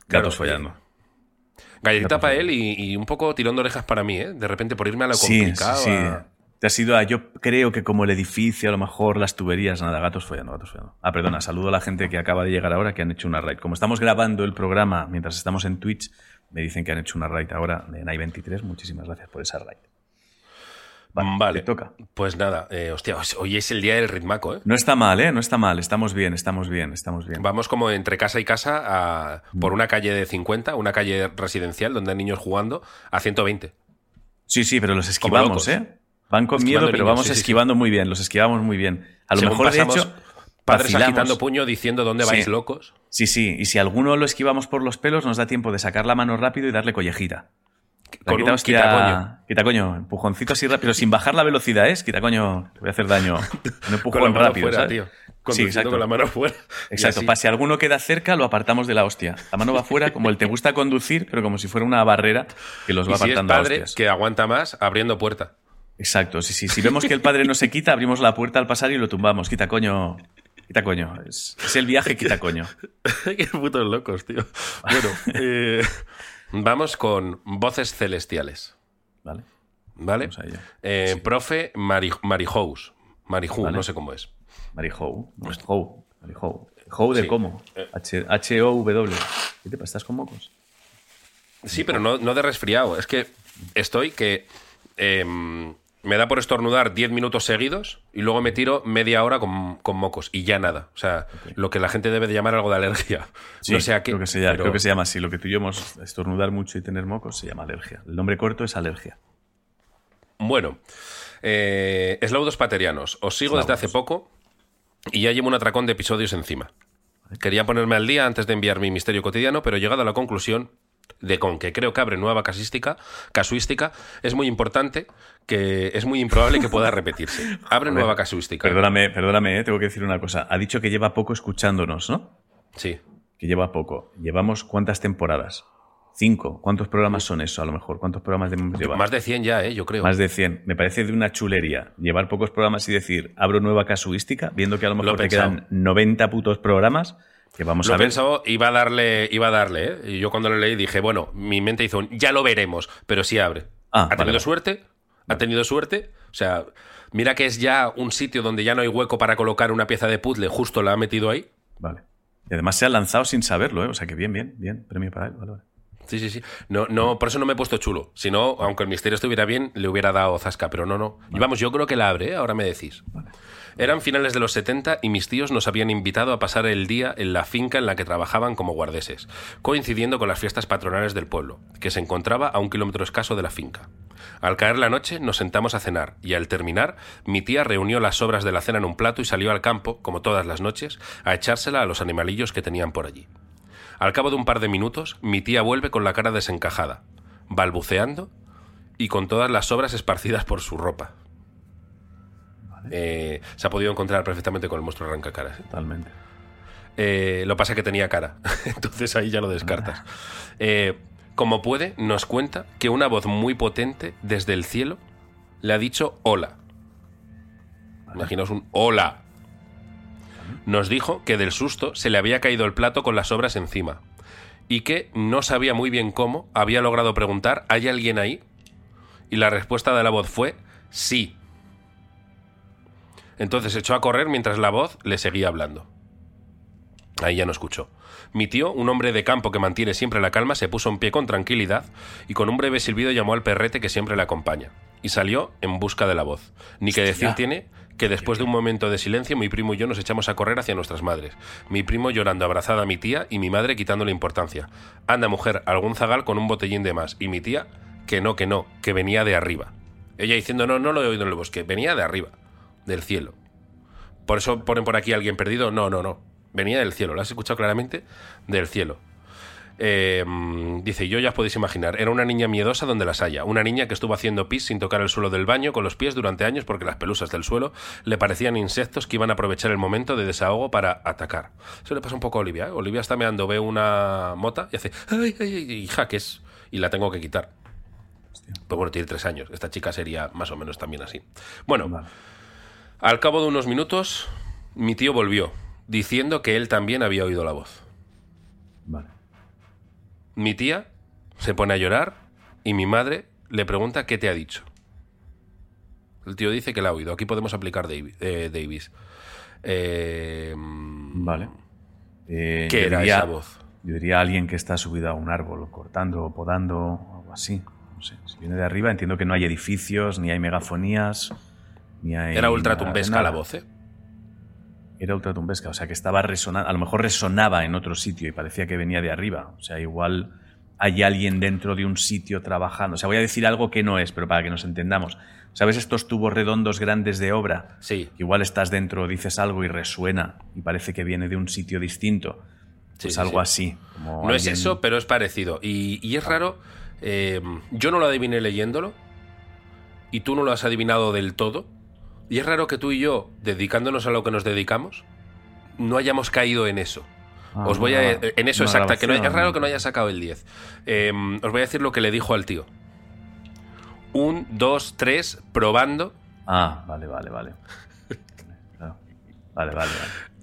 gatos follando. eh, galletita para él y, y un poco tirón de orejas para mí, ¿eh? De repente por irme a lo Sí, sí, complicado. sí. a- Te has ido a, yo creo que como el edificio, a lo mejor las tuberías, nada, gatos follando, gatos follando. Ah, perdona, saludo a la gente que acaba de llegar ahora, que han hecho una raid. Como estamos grabando el programa mientras estamos en Twitch, me dicen que han hecho una raid ahora de Nai23. Muchísimas gracias por esa raid. Vale. te toca. Pues nada, eh, hostia, hoy es el día del ritmaco, ¿eh? No está mal, ¿eh? No está mal. Estamos bien, estamos bien, estamos bien. Vamos como entre casa y casa a- Mm. por una calle de 50, una calle residencial donde hay niños jugando a 120. Sí, sí, pero los esquivamos. ¿eh? Van con Esquivando miedo, pero niños, vamos sí, sí, sí. esquivando muy bien. Los esquivamos muy bien. A lo Según mejor, de hecho, padres vacilamos. agitando puño diciendo dónde vais locos. Sí, sí. Y si alguno lo esquivamos por los pelos, nos da tiempo de sacar la mano rápido y darle collejita. Con quita, un hostia, quitacoño. quitacoño, empujoncito así rápido, sin bajar la velocidad, ¿eh? Quitacoño, te voy a hacer daño. *laughs* Un empujón Con la mano rápido, fuera, ¿sabes? tío. Sí, exacto. con la mano fuera. Exacto, para si alguno queda cerca, lo apartamos de la hostia. La mano va fuera, como el te gusta conducir, pero como si fuera una barrera que los Y va si es apartando a padre hostias. que aguanta más abriendo puerta. Exacto, sí, sí. Si vemos que el padre no se quita, abrimos la puerta al pasar y lo tumbamos. Quita coño. Quita coño. Es, es el viaje, quita coño. *laughs* Qué putos locos, tío. Bueno, eh, vamos con voces celestiales. Vale. ¿Vale? Vamos a ello. Eh, Sí. Profe Mari, Marijous. Mariju, Vale. no sé cómo es. Marihou. No, Hou. Marihou. Hou de Sí. cómo. H- H-O-W. ¿Qué te pasa? ¿Estás con mocos? Sí, pero no, no de resfriado. Es que estoy que em, me da por estornudar 10 minutos seguidos y luego me tiro media hora con, con mocos y ya nada. O sea, lo que la gente debe de llamar algo de alergia. *laughs* Sí, no sé a qué. Creo que, se llama, pero- creo que se llama así. Lo que tú y yo hemos estornudar mucho y tener mocos se llama alergia. El nombre corto es alergia. Bueno, eh, Slaudos Paterianos. Os sigo desde hace poco y ya llevo un atracón de episodios encima. Quería ponerme al día antes de enviar mi misterio cotidiano, pero he llegado a la conclusión de con que creo que abre nueva casística, casuística, es muy importante, que es muy improbable que pueda repetirse. *laughs* Abre nueva casuística. Perdóname, perdóname, eh, tengo que decir una cosa. Ha dicho que lleva poco escuchándonos, ¿no? Sí. Que lleva poco. ¿Llevamos cuántas temporadas? Cinco. ¿Cuántos programas son eso, a lo mejor? ¿Cuántos programas debemos llevar? Más de 100 ya, ¿eh? yo creo. Más de 100. Me parece de una chulería llevar pocos programas y decir, abro nueva casuística, viendo que a lo Lo mejor te pensado. quedan 90 putos programas que vamos Lo a ver. pensado, iba a darle, iba a darle, ¿eh? Y yo cuando lo leí dije, bueno, mi mente hizo un, ya lo veremos, pero sí abre. Ah, ha vale, tenido vale. suerte, ha tenido suerte. O sea, mira que es ya un sitio donde ya no hay hueco para colocar una pieza de puzzle, justo la ha metido ahí. Vale. Y además se ha lanzado sin saberlo, ¿eh? O sea que bien, bien, bien. Premio para él. Vale, vale. Sí, sí, sí. No, no, por eso no me he puesto chulo. Si no, aunque el misterio estuviera bien, le hubiera dado zasca, pero no, no. Y vamos, yo creo que la abre, ¿eh? ahora me decís. Eran finales de los 70 y mis tíos nos habían invitado a pasar el día en la finca en la que trabajaban como guardeses, coincidiendo con las fiestas patronales del pueblo, que se encontraba a un kilómetro escaso de la finca. Al caer la noche nos sentamos a cenar y al terminar mi tía reunió las sobras de la cena en un plato y salió al campo, como todas las noches, a echársela a los animalillos que tenían por allí. Al cabo de un par de minutos, mi tía vuelve con la cara desencajada, balbuceando y con todas las sobras esparcidas por su ropa. Eh, se ha podido encontrar perfectamente con el monstruo arrancacaras. ¿eh? Totalmente. Eh, lo pasa que tenía cara, *laughs* entonces ahí ya lo descartas. *laughs* Eh, como puede, nos cuenta que una voz muy potente desde el cielo le ha dicho hola. Imaginaos un hola. Nos dijo que del susto se le había caído el plato con las sobras encima y que no sabía muy bien cómo había logrado preguntar ¿hay alguien ahí? Y la respuesta de la voz fue sí. Entonces echó a correr mientras la voz le seguía hablando. Ahí ya no escuchó. Mi tío, un hombre de campo que mantiene siempre la calma, se puso en pie con tranquilidad y con un breve silbido llamó al perrete que siempre le acompaña. Y salió en busca de la voz. Ni que decir tiene que después de un momento de silencio mi primo y yo nos echamos a correr hacia nuestras madres. Mi primo llorando abrazada a mi tía y mi madre quitándole importancia. Anda mujer, algún zagal con un botellín de más. Y mi tía, que no, que no, que venía de arriba. Ella diciendo, no, no lo he oído en el bosque, venía de arriba. Del cielo. Por eso ponen por aquí a alguien perdido. No, no, no. Venía del cielo, lo has escuchado claramente, del cielo. Eh, dice, yo ya os podéis imaginar, era una niña miedosa donde las haya, una niña que estuvo haciendo pis sin tocar el suelo del baño con los pies durante años porque las pelusas del suelo le parecían insectos que iban a aprovechar el momento de desahogo para atacar. Eso le pasa un poco a Olivia. ¿eh? Olivia está meando, ve una mota y hace, ay, ay, ay, y jaques, y la tengo que quitar. Pues bueno, tiene tres años. Esta chica sería más o menos también así. Bueno, Vale. Al cabo de unos minutos, mi tío volvió, diciendo que él también había oído la voz. Vale. Mi tía se pone a llorar y mi madre le pregunta qué te ha dicho. El tío dice que la ha oído. Aquí podemos aplicar eh, Davis. Eh, Vale. Eh, ¿Qué era diría- esa voz? Yo diría alguien que está subido a un árbol, cortando o podando, o algo así. No sé. Si viene de arriba, entiendo que no hay edificios, ni hay megafonías, ni hay. Era ultratumbesca nada. la voz, ¿eh? Era ultratumbesca, o sea que estaba resonando, a lo mejor resonaba en otro sitio y parecía que venía de arriba. O sea, igual hay alguien dentro de un sitio trabajando. O sea, voy a decir algo que no es, pero para que nos entendamos. ¿Sabes estos tubos redondos grandes de obra? Sí. Igual estás dentro, dices algo y resuena y parece que viene de un sitio distinto. Sí, Pues algo sí. así. como No es eso, pero es parecido. Y, y es raro. eh, yo no lo adiviné leyéndolo. Y tú no lo has adivinado del todo. Y es raro que tú y yo, dedicándonos a lo que nos dedicamos, no hayamos caído en eso. Ah, os voy a. En eso exacta, que no, es raro que no haya sacado el 10. Eh, os voy a decir lo que le dijo al tío. Un, dos, tres, probando. Ah, vale, vale, vale. Vale, vale, vale.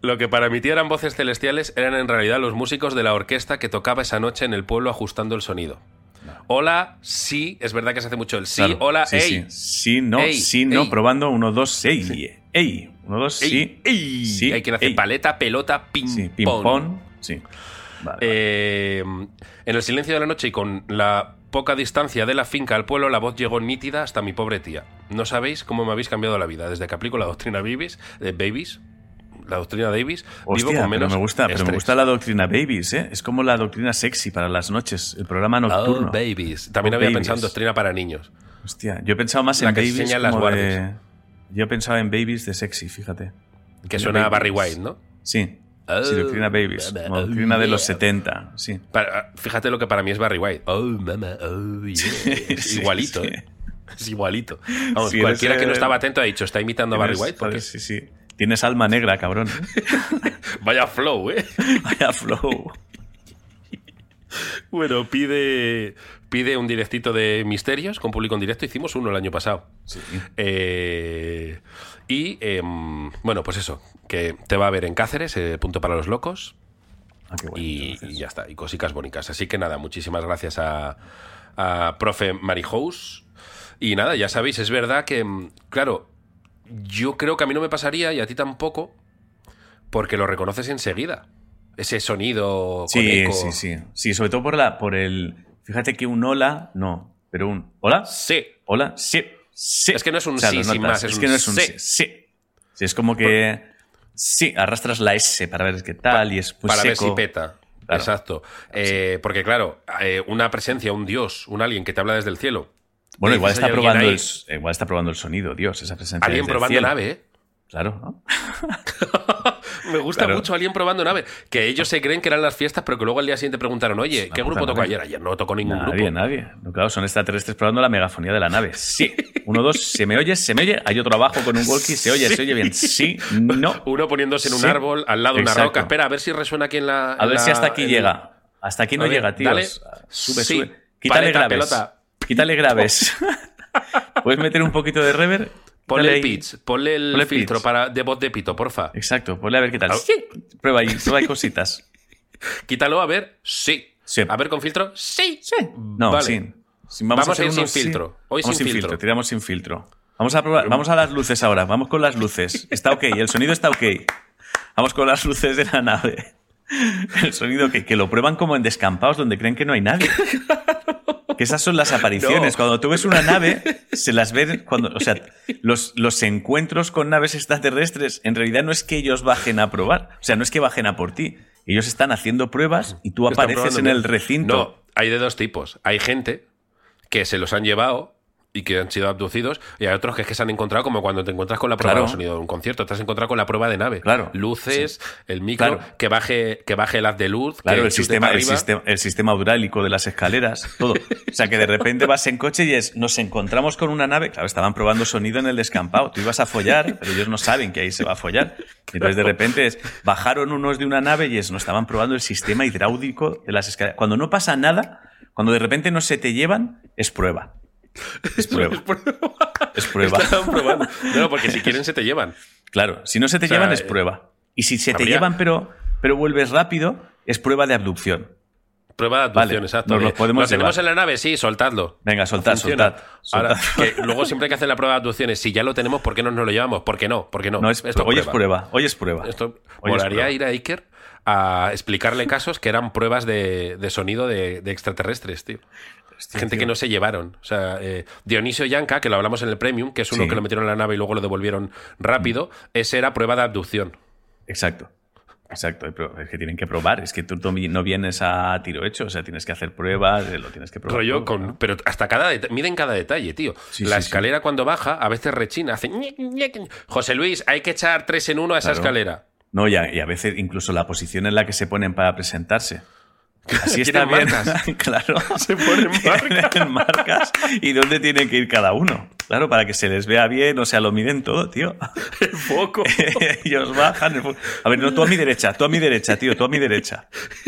Lo que para mi tía eran voces celestiales eran en realidad los músicos de la orquesta que tocaba esa noche en el pueblo ajustando el sonido. Hola, sí, es verdad que se hace mucho el sí, Claro, hola, sí, ey. Sí, sí, no, Ey, sí, no, ey. probando. Uno, dos, seis. Ey. Uno, dos, ey, sí. ey. sí, Hay quien hace ey. paleta, pelota, ping, Sí, ping pong. pong. Sí. Vale, vale. Eh, en el silencio de la noche y con la poca distancia de la finca al pueblo, la voz llegó nítida hasta mi pobre tía. No sabéis cómo me habéis cambiado la vida. Desde que aplico la doctrina Babies, de Babies, la doctrina Davis, vivo Hostia, con menos pero me gusta, pero me gusta la doctrina Babies, ¿eh? Es como la doctrina sexy para las noches, el programa nocturno. Oh, babies. También Oh, había babies. pensado en doctrina para niños. Hostia, yo he pensado más La en que Babies las como de... Yo he pensado en Babies de sexy, fíjate. Que suena a Barry. White, ¿no? Sí. Oh, sí, doctrina Babies. mama, oh, doctrina de los yeah. 70, sí. Para- fíjate lo que para mí es Barry White. Oh, mama, oh, yeah. *laughs* Sí, igualito, sí. ¿eh? Es igualito. Vamos, Sí, cualquiera que no estaba atento ha dicho, está imitando a Barry White. Sí, sí. Tienes alma negra, cabrón. *laughs* Vaya flow, ¿eh? *laughs* Vaya flow. Bueno, pide, pide un directito de misterios con público en directo. Hicimos uno el año pasado. Sí. Eh, y em, bueno, pues eso, que te va a ver en Cáceres, eh, punto para los locos. Ah, qué bueno, y, ya está, y cositas bonitas. Así que nada, muchísimas gracias a, a profe Marijous. Y nada, ya sabéis, es verdad que, mm, claro, yo creo que a mí no me pasaría y a ti tampoco, porque lo reconoces enseguida. Ese sonido con Sí, eco. sí, sí. Sí, sobre todo por, la, por el... Fíjate que un hola, no, pero un hola, Sí. hola, sí, sí. Es que no es un O sea, sí sin más, es que no es un sí. sí. Es como que... Sí, arrastras la S para ver qué tal y es pues para ver si peta. Claro. Exacto. Eh, Porque claro, eh, una presencia, un dios, un alguien que te habla desde el cielo. Bueno, igual está, "Hay alguien probando ahí". el, igual está probando el sonido, Dios, esa presencia. Alguien probando cielo. nave, ¿eh? Claro, ¿no? *laughs* Me gusta Claro. mucho alguien probando nave. Que ellos se creen que eran las fiestas, pero que luego al día siguiente preguntaron, oye, ¿qué grupo tocó ayer? Ayer no tocó ningún Nadie, grupo. nadie. No, claro, son extraterrestres probando la megafonía de la nave. *laughs* Sí. Uno, dos, se me oye, se me oye. Hay otro abajo con un walkie, se oye, se oye bien. Sí, no. *laughs* Uno poniéndose en un Sí. árbol, al lado de una roca. Espera, a ver si resuena aquí en la. A en ver si hasta aquí en- llega. Hasta aquí no ver, llega, tío. dale. Sube, Sí. sube. Quítale Paleta, graves. pelota. Quítale graves. *laughs* ¿Puedes meter un poquito de reverb? Ponle el pitch, ponle el Ponle filtro pitch. para, de voz de pito, porfa. Exacto, ponle a ver qué tal. Ah. Sí. Prueba ahí, prueba ahí cositas. *laughs* Quítalo, a ver. Sí. Sí. A ver con filtro. Sí. No, Vale. sin. sin- Vamos a ir sin sí. filtro. Hoy Vamos sin filtro. Tiramos sin filtro. Vamos a probar. Vamos a las luces ahora. Vamos con las luces. Está ok. El sonido está ok. Vamos con las luces de la nave. *laughs* El sonido que, que lo prueban como en descampados donde creen que no hay nadie. Que esas son las apariciones. No. Cuando tú ves una nave, se las ven cuando, o sea, los, los encuentros con naves extraterrestres, en realidad no es que ellos bajen a probar, o sea, no es que bajen a por ti. Ellos están haciendo pruebas y tú apareces en el recinto. No, hay de dos tipos. Hay gente que se los han llevado y que han sido abducidos, y hay otros que es que se han encontrado como cuando te encuentras con la prueba de sonido de un concierto, te has encontrado con la prueba de nave. Claro. Luces, el micro, que baje que baje el haz de luz, claro, el sistema, el sistema, el sistema hidráulico de las escaleras, todo. o sea, que de repente vas en coche y es, nos encontramos con una nave, claro, estaban probando sonido en el descampado, tú ibas a follar, pero ellos no saben que ahí se va a follar. Entonces de repente es, bajaron unos de una nave y es, no estaban probando el sistema hidráulico de las escaleras. Cuando no pasa nada, cuando de repente no se te llevan, es prueba. *laughs* Es prueba. es prueba. No, porque si *laughs* quieren se te llevan. Claro, si no se te llevan es prueba. Y si se te llevan pero, pero vuelves rápido, es prueba de abducción. Prueba de abducción, exacto. Nos lo podemos tenemos en la nave, sí, soltadlo. Venga, soltad, soltad. Ahora, *laughs* luego siempre hay que hacer la prueba de abducciones. Si ya lo tenemos, ¿por qué no nos lo llevamos? ¿Por qué no? ¿Por qué no? no es, hoy es prueba. Hoy es prueba. Esto molaría ir a Iker a explicarle casos que eran pruebas de, sonido de, extraterrestres, tío. Gente que no se llevaron. O sea, eh, Dionisio Yanka, que lo hablamos en el Premium, que es uno que lo metieron en la nave y luego lo devolvieron rápido, mm. ese era prueba de abducción. Exacto. Exacto, es que tienen que probar, es que tú no vienes a tiro hecho, o sea, tienes que hacer pruebas, eh, lo tienes que probar. con, Pero hasta cada miden cada detalle, tío. la escalera cuando baja, a veces rechina, hace... José Luis, hay que echar tres en uno a esa escalera. No, y a, veces incluso la posición en la que se ponen para presentarse. Así está bien. Marcas. *laughs* claro. Se ponen *laughs* marcas. marcas. ¿Y dónde tiene que ir cada uno? Claro, para que se les vea bien, o sea, lo miden todo, tío. *laughs* El foco. *laughs* Ellos bajan. A ver, no, tú a mi derecha, tú a mi derecha, tío, tú a mi derecha.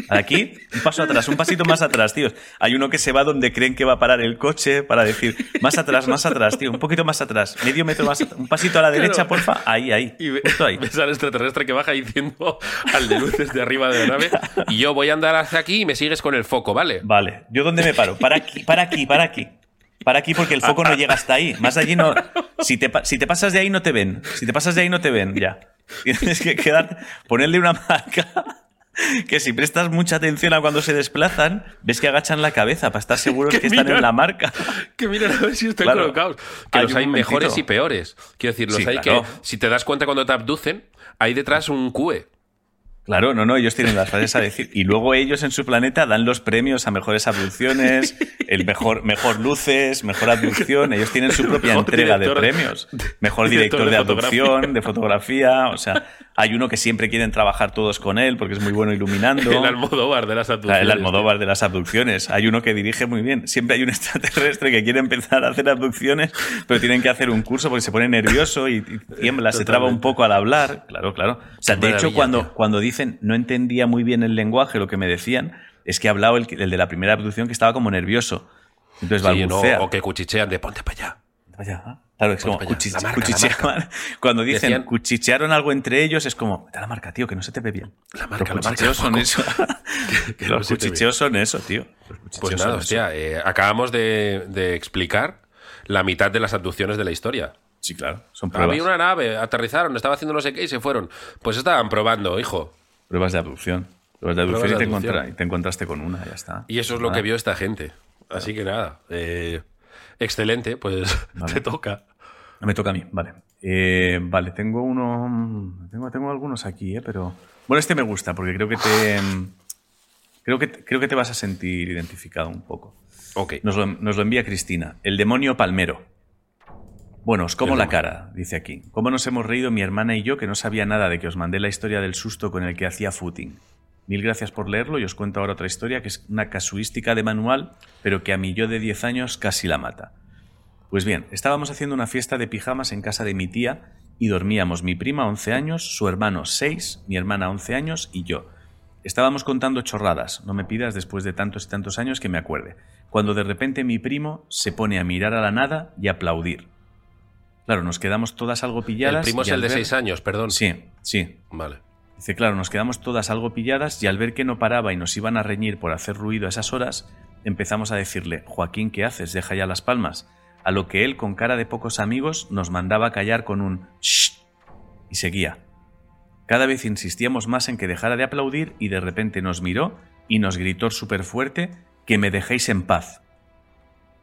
Aquí, un paso atrás, un pasito más atrás, tío. Hay uno que se va donde creen que va a parar el coche para decir, más atrás, más atrás, tío, un poquito más atrás, medio metro más atrás, un pasito a la derecha, porfa. Ahí, ahí. Y justo ahí. *laughs* ves al extraterrestre que baja diciendo al de luces de arriba de la nave, y yo voy a andar hacia aquí y me sigues con el foco, ¿vale? Vale. ¿Yo dónde me paro? Para aquí, para aquí, para aquí. Para aquí porque el foco no llega hasta ahí. Más allí no. *laughs* Si te, si te pasas de ahí no te ven. Si te pasas de ahí no te ven, ya. *laughs* Tienes que quedar, ponerle una marca que si prestas mucha atención a cuando se desplazan, ves que agachan la cabeza para estar seguros *laughs* que, están en la marca. Que miren a ver si están colocados. Que los hay mejores y peores. Quiero decir, los hay que, si te das cuenta cuando te abducen, hay detrás un QE. Claro, no, no, ellos tienen las frases a decir. Y luego ellos en su planeta dan los premios a mejores abducciones, *laughs* el mejor, mejor luces, mejor abducción. Ellos tienen su propia entrega de premios. Mejor director, de, abducción, de fotografía. O sea, hay uno que siempre quieren trabajar todos con él porque es muy bueno iluminando. El Almodóvar de las abducciones. El Almodóvar de las abducciones. Hay uno que dirige muy bien. Siempre hay un extraterrestre que quiere empezar a hacer abducciones, pero tienen que hacer un curso porque se pone nervioso y, tiembla, se traba un poco al hablar. Claro, claro. Sea, de hecho, cuando, cuando dice no entendía muy bien el lenguaje, lo que me decían, es que ha hablado el, de la primera abducción que estaba como nervioso. Entonces balbucea. o que cuchichean de ponte para allá. allá. Claro, es como *laughs* Cuando dicen cuchichearon algo entre ellos, es como, da la marca, tío, que no se te ve bien. La marca, los cuchicheos son *laughs* eso. los cuchicheos son eso, tío. pues nada, hostia, eh, acabamos de, de explicar la mitad de las abducciones de la historia. Sí, claro. Son pruebas. Había una nave, aterrizaron, estaba haciendo no sé qué y se fueron. Pues estaban probando, hijo. Pruebas de abducción. Pruebas de abducción, y, te encontraste con una, ya está. Y eso es lo que vio esta gente. Así que nada. Eh, excelente, pues *laughs* te toca. Me toca a mí, vale. Eh, vale, tengo uno. Tengo, tengo algunos aquí, ¿eh? pero. Bueno, este me gusta porque creo que te. *sighs* Creo que, creo que te vas a sentir identificado un poco. Ok. Nos lo, nos lo envía Cristina. El demonio palmero. Bueno, os como la cara, dice aquí. ¿Cómo nos hemos reído mi hermana y yo que no sabía nada de que os mandé la historia del susto con el que hacía footing? Mil gracias por leerlo y os cuento ahora otra historia que es una casuística de manual, pero que a mí yo de 10 años casi la mata. Pues bien, estábamos haciendo una fiesta de pijamas en casa de mi tía y dormíamos mi prima 11 años, su hermano 6, mi hermana 11 años y yo. Estábamos contando chorradas, no me pidas después de tantos y tantos años que me acuerde, cuando de repente mi primo se pone a mirar a la nada y aplaudir. Claro, nos quedamos todas algo pilladas. El primo es el de seis años, perdón. Sí, sí. Vale. Dice, claro, nos quedamos todas algo pilladas y al ver que no paraba y nos iban a reñir por hacer ruido a esas horas, empezamos a decirle, Joaquín, ¿qué haces? Deja ya las palmas. A lo que él, con cara de pocos amigos, nos mandaba callar con un shh y seguía. Cada vez insistíamos más en que dejara de aplaudir y de repente nos miró y nos gritó súper fuerte que me dejéis en paz.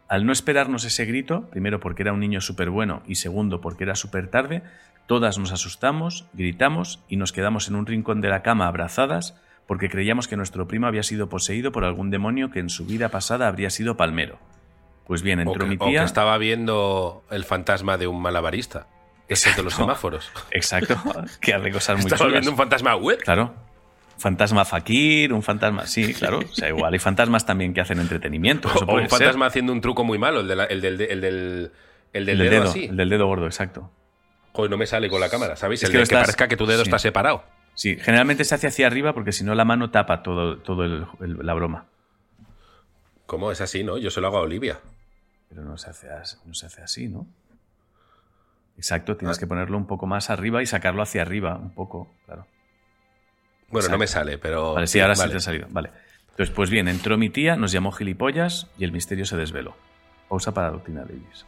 Al no esperarnos ese grito, primero porque era un niño súper bueno y segundo porque era súper tarde, todas nos asustamos, gritamos y nos quedamos en un rincón de la cama abrazadas porque creíamos que nuestro primo había sido poseído por algún demonio que en su vida pasada habría sido palmero. Pues bien, entró O que, mi o que tía. estaba viendo el fantasma de un malabarista. Ese de los Exacto. semáforos. Exacto, *laughs* que hace cosas muy Estaba chulas. viendo un fantasma web. Claro. Fantasma fakir, un fantasma. Sí, claro. O sea, igual hay fantasmas también que hacen entretenimiento. Eso O un ser. fantasma haciendo un truco muy malo, el, de la- el del, el del, el del El del dedo, dedo, así. el del dedo gordo, exacto. Joder, no me sale con la cámara, ¿sabéis? Es el que de que parezca que tu dedo sí. está separado. Sí, generalmente se hace hacia arriba porque si no la mano tapa todo, la broma. ¿Cómo? Es así, ¿no? Yo se lo hago a Olivia. Pero no se hace, as- no se hace así, ¿no? Exacto, tienes Ah. que ponerlo un poco más arriba y sacarlo hacia arriba, un poco, claro. Bueno, Exacto. no me sale, pero. Vale, sí, ahora sí te ha salido. Vale. Entonces, pues bien, entró mi tía, nos llamó gilipollas y el misterio se desveló. Pausa para Doctrina Davis.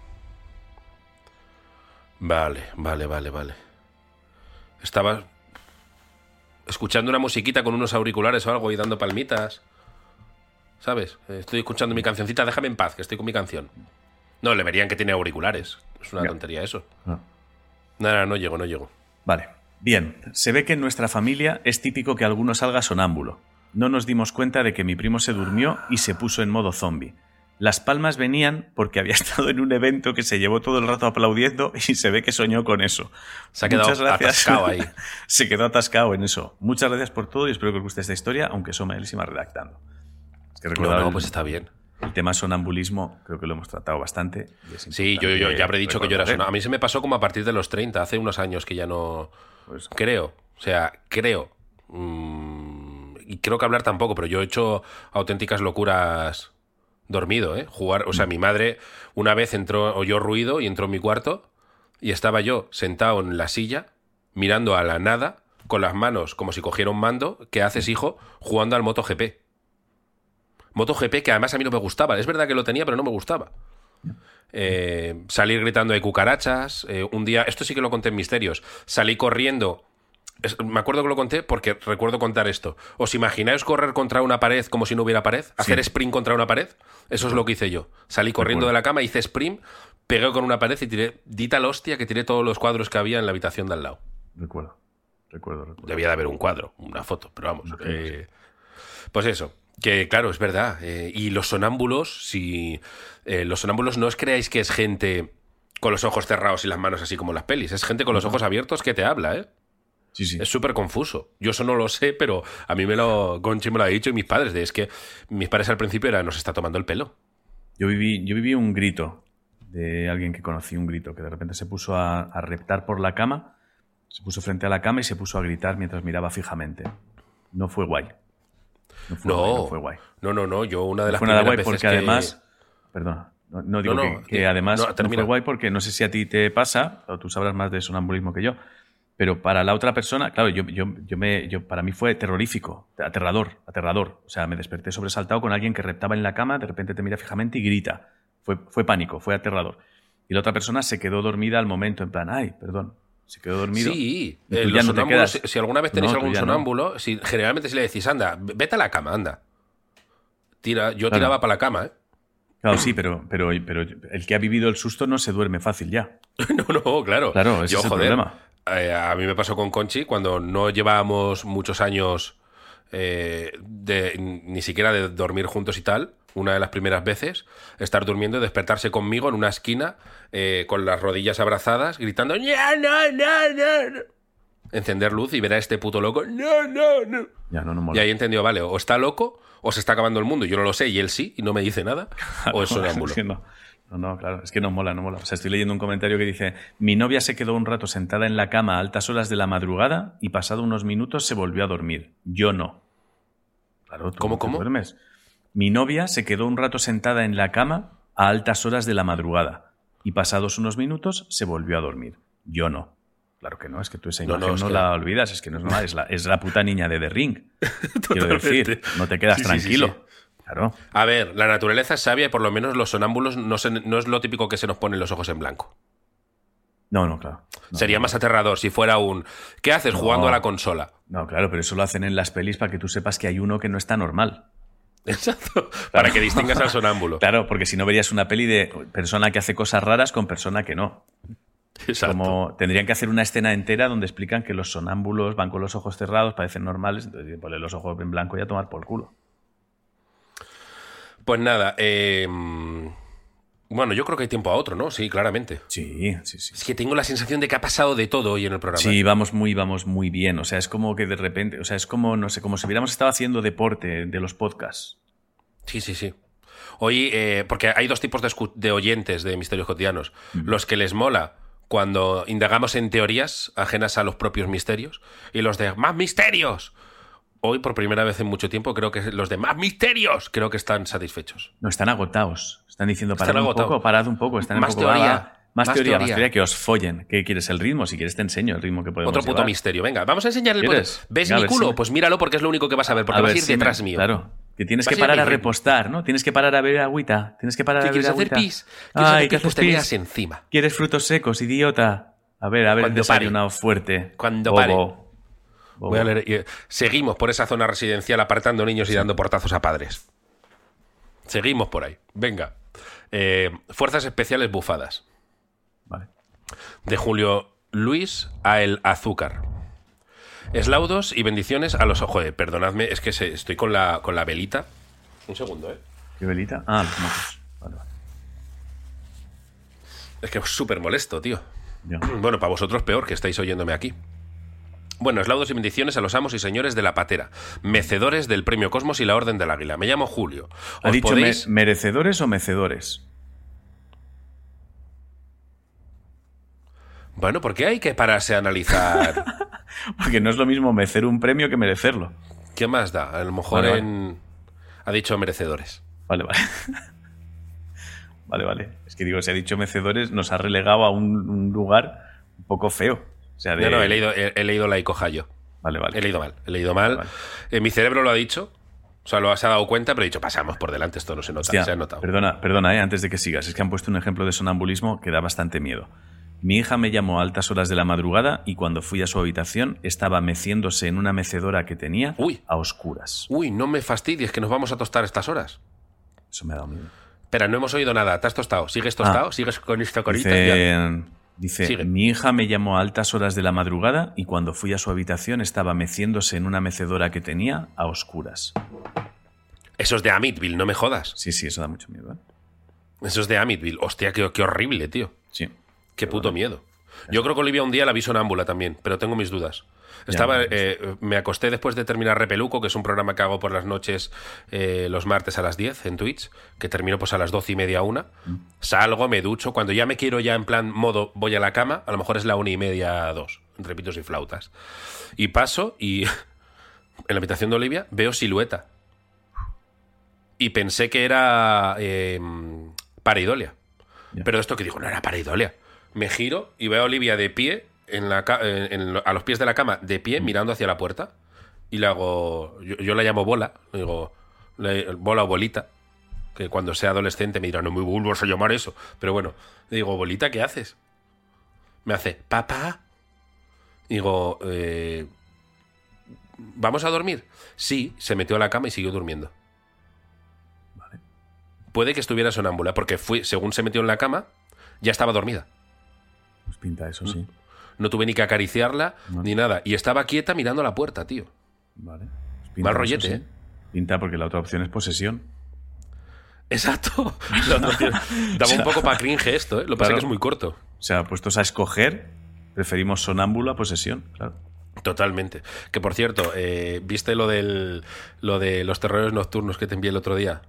Vale, vale, vale, vale. Estaba escuchando una musiquita con unos auriculares o algo y dando palmitas. ¿Sabes? Estoy escuchando mi cancioncita, déjame en paz, que estoy con mi canción. No, le verían que tiene auriculares. Es una tontería eso. No. No, no, no llego, no llego. Vale. Bien, se ve que en nuestra familia es típico que alguno salga sonámbulo. No nos dimos cuenta de que mi primo se durmió y se puso en modo zombie. Las palmas venían porque había *laughs* estado en un evento que se llevó todo el rato aplaudiendo y se ve que soñó con eso. Se ha quedado atascado ahí. *laughs* se quedó atascado en eso. Muchas gracias por todo y espero que os guste esta historia, aunque soy malísima redactando. Es que No, recordaba no, el- pues está bien. el tema sonambulismo creo que lo hemos tratado bastante. Sí, yo, yo ya habré dicho que yo era sonado. A mí se me pasó como a partir de los 30, hace unos años que ya no. Pues, Creo, o sea, creo. Mm, y creo que hablar tampoco, pero yo he hecho auténticas locuras dormido, ¿eh? Jugar, o sea, mi madre una vez entró, oyó ruido y entró en mi cuarto y estaba yo sentado en la silla, mirando a la nada, con las manos como si cogiera un mando, ¿qué haces, hijo? Jugando al MotoGP. MotoGP que además a mí no me gustaba. Es verdad que lo tenía, pero no me gustaba. Eh, salir gritando de cucarachas. eh, un día, esto sí que lo conté en Misterios. Salí corriendo. Es- me acuerdo que lo conté porque recuerdo contar esto. ¿Os imagináis correr contra una pared como si no hubiera pared? ¿Hacer sprint contra una pared? Eso es lo que hice yo. Salí corriendo de la cama, hice sprint, pegué con una pared y tiré, di tal hostia que tiré todos los cuadros que había en la habitación de al lado. recuerdo. Recuerdo, recuerdo. Debía de haber un cuadro, una foto, pero vamos. Eh, pues eso, que claro, es verdad. eh, y los sonámbulos, si eh, los sonámbulos no os creáis que es gente con los ojos cerrados y las manos así como las pelis, es gente con los ojos abiertos que te habla, ¿eh? Sí, sí. Es súper confuso. Yo eso no lo sé, pero a mí me lo, Conchi me lo ha dicho y mis padres, de es que mis padres al principio era, nos está tomando el pelo. Yo viví, yo viví un grito de alguien que conocí, un grito, que de repente se puso a, a reptar por la cama, se puso frente a la cama y se puso a gritar mientras miraba fijamente. No fue guay. No fue No, guay. No fue guay. No, no, no, yo una de No las fue nada primeras guay veces porque que- además... Perdona. No, no digo No, que, no, que di- además no, no, termina. fue guay porque no sé si a ti te pasa, o tú sabrás más de sonambulismo que yo, pero para la otra persona, claro, yo, yo, yo me, yo, para mí fue terrorífico, aterrador, aterrador. O sea, me desperté sobresaltado con alguien que reptaba en la cama, de repente te mira fijamente y grita. Fue, fue pánico, fue aterrador. Y la otra persona se quedó dormida al momento, en plan, ay, perdón, se quedó dormido. Sí, Y eh, tú los ya no te sonámbulos, quedas. si, si alguna vez tenéis No, algún no. sonámbulo, si, generalmente si le decís, anda, vete a la cama, anda. Tira, yo Claro. tiraba para la cama, ¿eh? Claro, sí, pero, pero, pero el que ha vivido el susto no se duerme fácil ya. *laughs* no, no, claro. Claro, ese yo, es el joder, problema. eh, a mí me pasó con Conchi cuando no llevábamos muchos años eh, de, ni siquiera de dormir juntos y tal. Una de las primeras veces, estar durmiendo y despertarse conmigo en una esquina eh, con las rodillas abrazadas, gritando "Ya, no, no, no, no". Encender luz y ver a este puto loco. No, no, no. Ya no, no Y mola. ahí entendió, vale, o está loco o se está acabando el mundo. Yo no lo sé y él sí y no me dice nada. *laughs* O es sonámbulo. *laughs* Es no. No, no, claro, es que no mola, no mola. O sea, estoy leyendo un comentario que dice, mi novia se quedó un rato sentada en la cama a altas horas de la madrugada y pasado unos minutos se volvió a dormir. Yo no. Claro, tú ¿Cómo, no cómo? duermes. Mi novia se quedó un rato sentada en la cama a altas horas de la madrugada y pasados unos minutos se volvió a dormir. Yo no. Claro que no, es que tú esa imagen no, no, es que- la olvidas, es que no es normal, es la, es la puta niña de The Ring. *laughs* Quiero decir, no te quedas Sí, sí, sí, tranquilo. sí. Claro. A ver, la naturaleza es sabia y por lo menos los sonámbulos no, se- no es lo típico que se nos ponen los ojos en blanco. No, no, claro. No, Sería no, más aterrador si fuera un ¿qué haces jugando a la consola? No, claro, pero eso lo hacen en las pelis para que tú sepas que hay uno que no está normal. Exacto. *laughs* Para que distingas al sonámbulo. Claro, porque si no verías una peli de persona que hace cosas raras con persona que no. Exacto. Como tendrían que hacer una escena entera donde explican que los sonámbulos van con los ojos cerrados, parecen normales, entonces ponle los ojos en blanco y a tomar por culo. Pues nada, eh, Bueno, yo creo que hay tiempo a otro, ¿no? Sí, claramente. Sí, sí, sí. Es que tengo la sensación de que ha pasado de todo hoy en el programa. Sí, vamos muy, vamos muy bien. O sea, es como que de repente, o sea, es como, no sé, como si hubiéramos estado haciendo deporte de los podcasts. Sí, sí, sí. Hoy, eh, porque hay dos tipos de, de, oyentes de Misterios Cotidianos. Los que les mola cuando indagamos en teorías ajenas a los propios misterios y los de más misterios. Hoy, por primera vez en mucho tiempo, creo que los de más misterios creo que están satisfechos. No, están agotados. Están diciendo, parad un poco, parad un poco. Están más, un poco, teoría, más, teoría, más teoría, que os follen. ¿Qué quieres el ritmo? Si quieres te enseño el ritmo que podemos Otro puto llevar. misterio. Venga, vamos a enseñar el ¿Quieres? ¿Ves Venga, mi culo? si me- Pues míralo porque es lo único que vas a ver, porque A vas a ir si me- detrás mío. Claro. Que tienes Vas que parar a repostar, ¿no? Tienes que parar a beber agüita. Tienes que parar ¿Qué a beber quieres hacer agüita. pis? ¿Quieres Ay, hacer. Pues te pis? encima. ¿Quieres frutos secos, idiota? A ver, a ver, Cuando pare. desayunado fuerte. Cuando Bobo. pare. Bobo. Voy a leer- y- Seguimos por esa zona residencial apartando niños y dando portazos a padres. Seguimos por ahí. Venga. Eh, Fuerzas especiales bufadas. Vale. De Julio Luis a el azúcar. Eslaudos y bendiciones a los ojos. Perdonadme, es que se- estoy con la, con la velita. Un segundo, ¿eh? ¿Qué velita? Ah, los mocos. Vale, vale. Es que es súper molesto, tío. Ya. *clears throat* Bueno, para vosotros peor que estáis oyéndome aquí. Bueno, eslaudos y bendiciones a los amos y señores de la patera, mecedores del Premio Cosmos y la Orden del Águila. Me llamo Julio. ¿Ha ¿Os dicho podéis- me- merecedores o mecedores? Bueno, ¿por qué hay que pararse a analizar? *laughs* Porque no es lo mismo mecer un premio que merecerlo. ¿Qué más da? A lo mejor Vale, vale. en... Ha dicho merecedores. Vale, vale. *laughs* Vale, vale. Es que digo, si ha dicho mecedores, nos ha relegado a un, un lugar un poco feo. O sea, de... No, no, he leído, he, he leído la Icojayo. Vale, vale. He leído mal, he leído mal. Vale. Eh, mi cerebro lo ha dicho. O sea, lo se ha dado cuenta, pero he dicho, pasamos por delante, esto no se nota, Hostia, se ha notado. Perdona, perdona, eh, antes de que sigas. Es que han puesto un ejemplo de sonambulismo que da bastante miedo. Mi hija me llamó a altas horas de la madrugada y cuando fui a su habitación estaba meciéndose en una mecedora que tenía Uy. a oscuras. Uy, no me fastidies, que nos vamos a tostar estas horas. Eso me ha dado miedo. Espera, no hemos oído nada. ¿Te has tostado? ¿Sigues tostado? Ah. ¿Sigues con esta corita? Dice, dice Sigue. mi hija me llamó a altas horas de la madrugada y cuando fui a su habitación estaba meciéndose en una mecedora que tenía a oscuras. Eso es de Amityville, no me jodas. Sí, sí, eso da mucho miedo. ¿eh? Eso es de Amityville. Hostia, qué, qué horrible, tío. Sí. Qué puto miedo. Yo creo que Olivia un día la vi sonámbula también, pero tengo mis dudas. Estaba, eh, me acosté después de terminar Repeluco, que es un programa que hago por las noches eh, los martes a las 10 en Twitch, que termino pues a las 12 y media, una. Salgo, me ducho. Cuando ya me quiero ya en plan modo voy a la cama, a lo mejor es la una y media, dos, entre pitos y flautas. Y paso y *laughs* en la habitación de Olivia veo silueta. Y pensé que era eh, pareidolia. Ya. Pero esto que digo, no era pareidolia. Me giro y veo a Olivia de pie, en la ca- en- en- a los pies de la cama, de pie, mirando hacia la puerta. Y le hago. Yo, yo la llamo bola. Le digo, le- bola o bolita. Que cuando sea adolescente me dirá, no me vuelvas a llamar eso. Pero bueno, le digo, bolita, ¿qué haces? Me hace, papá. Digo, eh, ¿vamos a dormir? Sí, se metió a la cama y siguió durmiendo. Vale. Puede que estuviera sonámbula, porque fui, según se metió en la cama, ya estaba dormida. Pues pinta eso, sí. No tuve ni que acariciarla No. ni nada. Y estaba quieta mirando a la puerta, tío. Vale. Pues Mal eso, rollete, sí. ¿eh? Pinta porque la otra opción es posesión. Exacto. *laughs* La otra opción. Daba un poco para cringe esto, ¿eh? Lo que pasa Claro. es que es muy corto. O sea, puestos a escoger, preferimos sonámbula a posesión, claro. Totalmente. Que por cierto, eh, ¿viste lo del lo de los terrores nocturnos que te envié el otro día?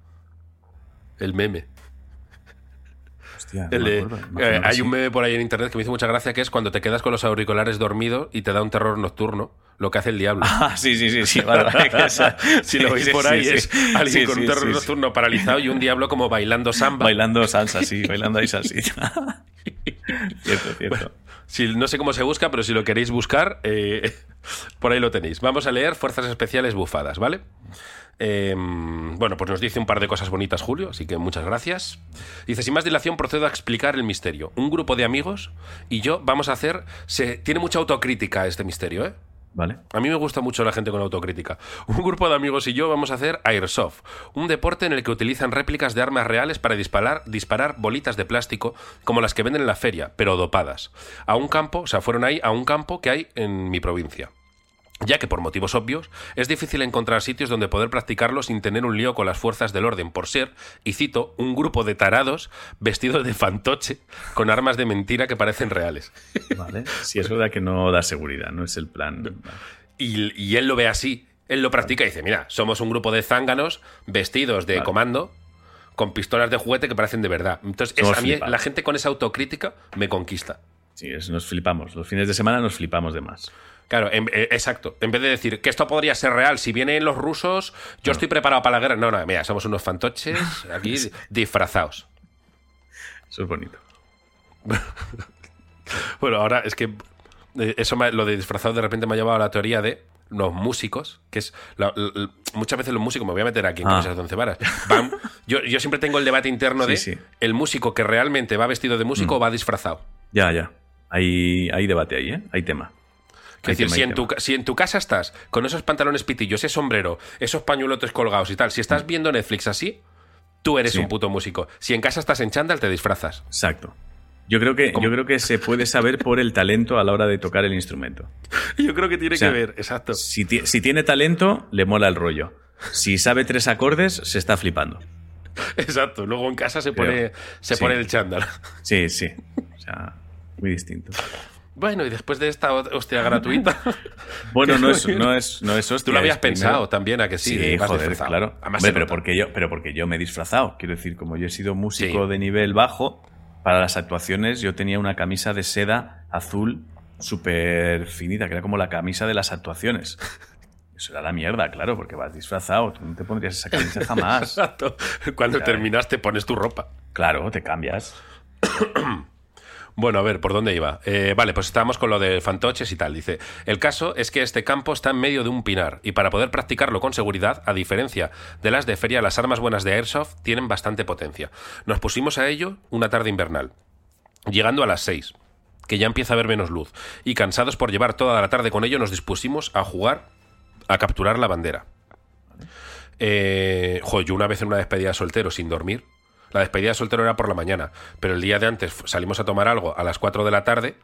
El meme. Hostia, no El me de- acuerdo. Imagino eh, hay sí. un meme por ahí en internet que me hizo mucha gracia que es cuando te quedas con los auriculares dormido y te da un terror nocturno, lo que hace el diablo. *laughs* Ah, sí, sí, sí, sí. Vale, vale, que *laughs* esa- si lo veis sí, por ahí sí. es alguien Sí, con sí, un terror sí, sí. nocturno paralizado y un diablo como bailando samba. Bailando salsa, sí, *laughs* bailando ahí salsita. cierto, cierto. Si, no sé cómo se busca, pero si lo queréis buscar, eh, por ahí lo tenéis. Vamos a leer Fuerzas Especiales Bufadas, ¿vale? Eh, bueno, pues nos dice un par de cosas bonitas Julio, así que muchas gracias. Dice, sin más dilación procedo a explicar el misterio. Un grupo de amigos y yo vamos a hacer... Se, tiene mucha autocrítica este misterio, ¿eh? Vale. A mí me gusta mucho la gente con autocrítica. Un grupo de amigos y yo vamos a hacer Airsoft, un deporte en el que utilizan réplicas de armas reales para disparar, disparar bolitas de plástico como las que venden en la feria, pero dopadas. A un campo, o sea, fueron ahí a un campo que hay en mi provincia. Ya que por motivos obvios es difícil encontrar sitios donde poder practicarlo sin tener un lío con las fuerzas del orden, por ser, y cito, un grupo de tarados vestidos de fantoche con armas de mentira que parecen reales. Vale. Si es verdad que no da seguridad, no es el plan. Y, y él lo ve así, él lo practica y dice, mira, somos un grupo de zánganos vestidos de Vale. comando con pistolas de juguete que parecen de verdad. Entonces, es- a mí flipados. la gente con esa autocrítica me conquista. Sí, es- nos flipamos. Los fines de semana nos flipamos de más. Claro, en- eh, exacto. En vez de decir que esto podría ser real, si vienen los rusos, yo estoy preparado para la guerra. No, no, mira, somos unos fantoches aquí *laughs* disfrazados. Eso es bonito. *laughs* Bueno, ahora es que eh, eso me- lo de disfrazado de repente me ha llevado a la teoría de los músicos, que es la- la- muchas veces los músicos, me voy a meter aquí en Ah. once varas, van- yo, yo siempre tengo el debate interno *laughs* Sí, de sí. el músico que realmente va vestido de músico o va disfrazado. Ya, ya. Hay, hay debate ahí, ¿eh? Hay tema. Es decir, si en, tu, si en tu casa estás con esos pantalones pitillos, ese sombrero, esos pañuelotes colgados y tal, si estás viendo Netflix así, tú eres Sí. un puto músico. Si en casa estás en chándal, te disfrazas. Exacto. Yo creo, que, ¿Cómo? yo creo que se puede saber por el talento a la hora de tocar el instrumento. *laughs* Yo creo que tiene O sea, que ver, exacto. Si, ti- si tiene talento, le mola el rollo. Si sabe tres acordes, se está flipando. *laughs* Exacto. Luego en casa se Creo. pone, se Sí. pone el chándal. Sí, sí. O sea, muy distinto. Bueno, y después de esta hostia gratuita, *laughs* Bueno, no es, *laughs* no es, no es hostia, tú lo habías primero- pensado también, a que sí. Sí, joder, claro. Hombre, pero porque, yo, pero porque yo me he disfrazado. Quiero decir, como yo he sido músico Sí. de nivel bajo, para las actuaciones yo tenía una camisa de seda azul súper finita, que era como la camisa de las actuaciones. *laughs* Eso era la mierda, claro, porque vas disfrazado. Tú no te pondrías esa camisa jamás. Exacto. Cuando Claro. terminaste pones tu ropa. Claro, te cambias. *coughs* Bueno, a ver, ¿por dónde iba? Eh, vale, pues estábamos con lo de fantoches y tal. Dice, el caso es que este campo está en medio de un pinar y para poder practicarlo con seguridad, a diferencia de las de feria, las armas buenas de Airsoft tienen bastante potencia. Nos pusimos a ello una tarde invernal, llegando a las 6, que ya empieza a haber menos luz, y cansados por llevar toda la tarde con ello, nos dispusimos a jugar a capturar la bandera. Eh, jo, yo una vez en una despedida de soltero sin dormir. La despedida de soltero era por la mañana, pero el día de antes salimos a tomar algo a las 4 de la tarde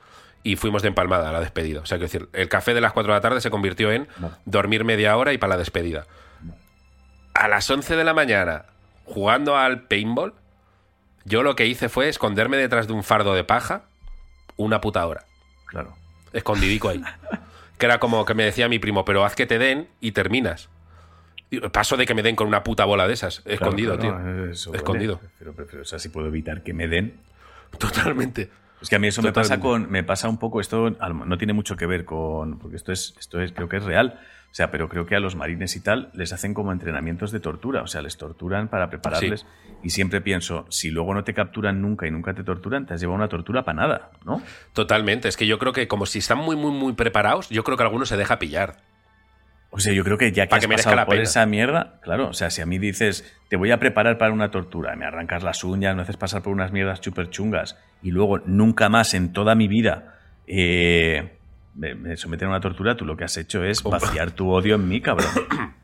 y fuimos de empalmada a la despedida. O sea, quiero decir, el café de las 4 de la tarde se convirtió en dormir media hora y para la despedida. A las 11 de la mañana, jugando al paintball, yo lo que hice fue esconderme detrás de un fardo de paja una puta hora Claro. escondidico ahí. *laughs* Que era como que me decía mi primo, pero haz que te den y terminas. Paso de que me den con una puta bola de esas, escondido, Claro, tío. vale. Escondido. Pero, pero, pero, o sea, si puedo evitar que me den. Totalmente. Es que a mí eso me pasa con. Me pasa un poco. Esto no tiene mucho que ver con. Porque esto es, esto es, creo que es real. O sea, pero creo que a los marines y tal les hacen como entrenamientos de tortura. O sea, les torturan para prepararles. Y siempre pienso, si luego no te capturan nunca y nunca te torturan, te has llevado una tortura para nada, ¿no? Totalmente. Es que yo creo que como si están muy, muy, muy preparados, yo creo que alguno se deja pillar. O sea, yo creo que ya que Para has que pasado la por pena. esa mierda, claro, o sea, si a mí dices, te voy a preparar para una tortura, me arrancas las uñas, me haces pasar por unas mierdas súper chungas y luego nunca más en toda mi vida eh, me, me someten a una tortura, tú lo que has hecho es vaciar tu odio en mí, cabrón. *coughs*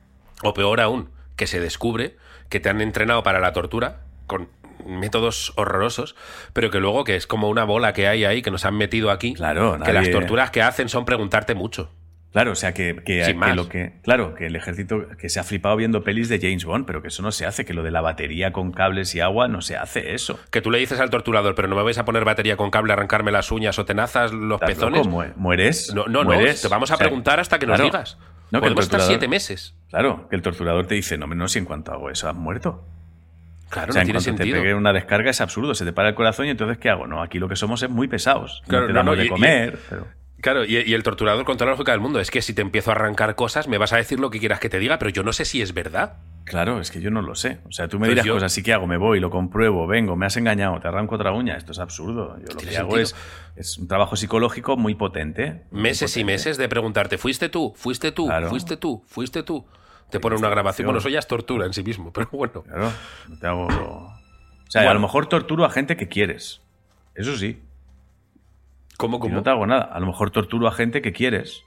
O peor aún, que se descubre que te han entrenado para la tortura con métodos horrorosos, pero que luego que es como una bola que hay ahí que nos han metido aquí. Claro, que las nadie- torturas que hacen son preguntarte mucho. Claro, o sea, que, que, lo que. Claro, que el ejército que se ha flipado viendo pelis de James Bond, pero que eso no se hace, que lo de la batería con cables y agua no se hace eso. Que tú le dices al torturador, pero no me vais a poner batería con cable, arrancarme las uñas o tenazas, los ¿Estás pezones. loco? Mu- ¿Mueres? No, no, no, ¿Mueres? te vamos a O sea, preguntar hasta que nos digas. No, que Podemos estar siete meses. Claro, que el torturador te dice, no, no, si en cuanto hago eso has muerto. Claro, o sea, no en tiene sentido. te pegue una descarga es absurdo, se te para el corazón y entonces ¿qué hago? No, aquí lo que somos es muy pesados. Claro, no te damos no, de y- comer, pero... Claro, y, y el torturador con toda la lógica del mundo es que si te empiezo a arrancar cosas, me vas a decir lo que quieras que te diga, pero yo no sé si es verdad. Claro, es que yo no lo sé. O sea, tú me Pues dirás yo- cosas, sí que hago, me voy, lo compruebo, vengo, me has engañado, te arranco otra uña. Esto es absurdo. Yo lo que hago es, es un trabajo psicológico muy potente. muy Meses y meses de preguntarte, ¿fuiste tú? ¿Fuiste tú? Claro. ¿Fuiste tú? ¿Fuiste tú? Te ponen una grabación. Bueno, eso ya es tortura en sí mismo, pero bueno. Claro, no te hago... O sea, Bueno. a lo mejor torturo a gente que quieres. Eso sí. ¿Cómo, Y cómo? no te hago nada. A lo mejor torturo a gente que quieres.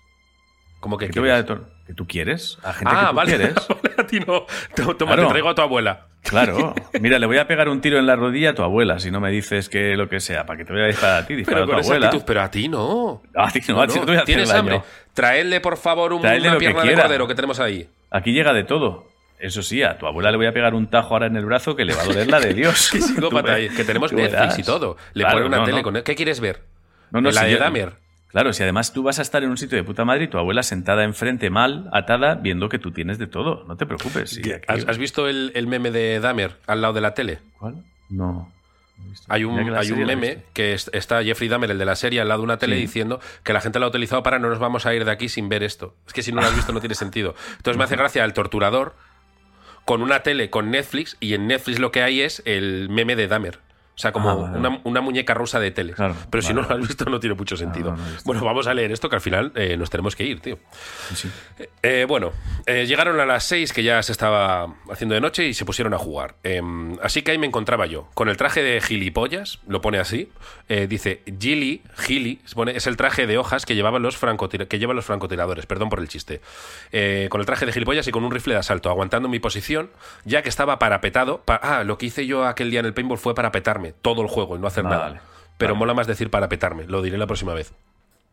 Como que ¿Qué te voy a ¿Que tú quieres? A gente Ah, que tú vale. *laughs* quieres. Vale, a ti no. Toma, Claro. te traigo a tu abuela. Claro. *laughs* Mira, le voy a pegar un tiro en la rodilla a tu abuela si no me dices que lo que sea, para que te voy a disparar a ti, dispara Pero a tu abuela. actitud, pero a ti no. A ti no, a ti no te voy a hacer ¿Tienes daño. hambre? Traedle, por favor, un- Traedle una que pierna de cordero que tenemos ahí. Aquí llega de todo. Eso sí, a tu abuela le voy a pegar un tajo ahora en el brazo que le va a doler la de Dios. *laughs* Que tenemos Netflix verás. y todo. Le Claro, pone una no, tele no. con... ¿Qué quieres ver? No, no, la si de Dahmer. Claro, si además tú vas a estar en un sitio de puta madre y tu abuela sentada enfrente mal, atada, viendo que tú tienes de todo. No te preocupes. ¿Has, has visto el, el meme de Dahmer al lado de la tele? ¿Cuál? No. Hay un, hay un meme que es- está Jeffrey Dahmer, el de la serie, al lado de una tele Sí. diciendo que la gente lo ha utilizado para no nos vamos a ir de aquí sin ver esto. Es que si no lo has visto no tiene sentido. Entonces me hace gracia el torturador con una tele con Netflix y en Netflix lo que hay es el meme de Dahmer. O sea, como Ah, vale. una, una muñeca rusa de tele. Claro, Pero si vale, no lo has visto no tiene mucho sentido. no, no he visto. bueno, vamos a leer esto que al final eh, nos tenemos que ir, tío. Sí, sí. Eh, bueno, eh, llegaron a las 6 que ya se estaba haciendo de noche y se pusieron a jugar. Eh, así que ahí me encontraba yo, con el traje de gilipollas, lo pone así, eh, dice Gili, Gili, se pone, es el traje de hojas que llevaban los, que llevan los francotiradores, perdón por el chiste. Eh, con el traje de gilipollas y con un rifle de asalto, aguantando mi posición, ya que estaba parapetado. pa- ah, lo que hice yo aquel día en el paintball fue parapetarme todo el juego y no hacer nada. Pero vale. mola más decir parapetarme, lo diré la próxima vez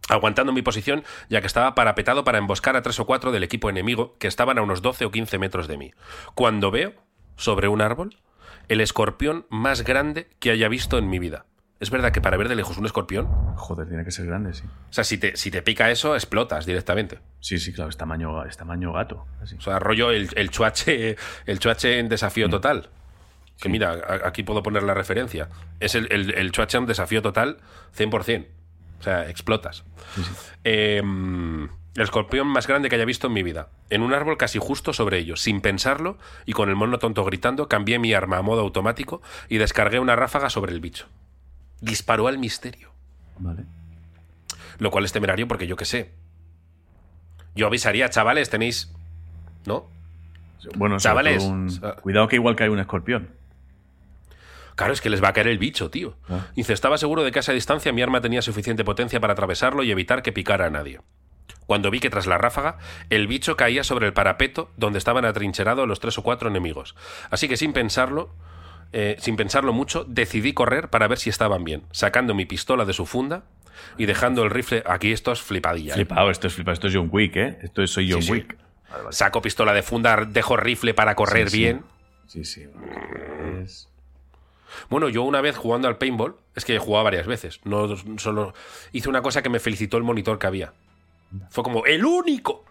aguantando mi posición, ya que estaba parapetado para emboscar a tres o cuatro del equipo enemigo que estaban a unos 12 o 15 metros de mí. Cuando veo, sobre un árbol, el escorpión más grande que haya visto en mi vida. Es verdad que para ver de lejos un escorpión, Joder, tiene que ser grande, sí. o sea, si te, si te pica eso, explotas directamente. Sí, sí, claro, es tamaño, es tamaño gato. Así. O sea, rollo el, el chuache, el chuache en desafío total. Que mira, aquí puedo poner la referencia. Es el, el, el desafío total 100%. O sea, explotas. Eh, el escorpión más grande que haya visto en mi vida. En un árbol casi justo sobre ellos. Sin pensarlo y con el mono tonto gritando, cambié mi arma a modo automático y descargué una ráfaga sobre el bicho. Disparó al misterio. Vale. Lo cual es temerario porque yo qué sé. Yo avisaría, chavales, tenéis... ¿No? Bueno, Chavales, un- cuidado que igual cae un escorpión. Claro, es que les va a caer el bicho, tío. Ah. Dice, estaba seguro de que a esa distancia mi arma tenía suficiente potencia para atravesarlo y evitar que picara a nadie. Cuando vi que tras la ráfaga, el bicho caía sobre el parapeto donde estaban atrincherados los tres o cuatro enemigos. Así que sin pensarlo, eh, sin pensarlo mucho, decidí correr para ver si estaban bien, sacando mi pistola de su funda y dejando el rifle. Aquí esto es flipadilla. ¿eh? Flipado, esto es flipado. Esto es John Wick, ¿eh? Esto es soy John Sí, sí. Wick. Saco pistola de funda, dejo rifle para correr Sí, sí. bien. Sí, sí. vale. Es- Bueno, yo una vez jugando al paintball, es que he jugado varias veces, no solo hice una cosa que me felicitó el monitor que había. Fue como el único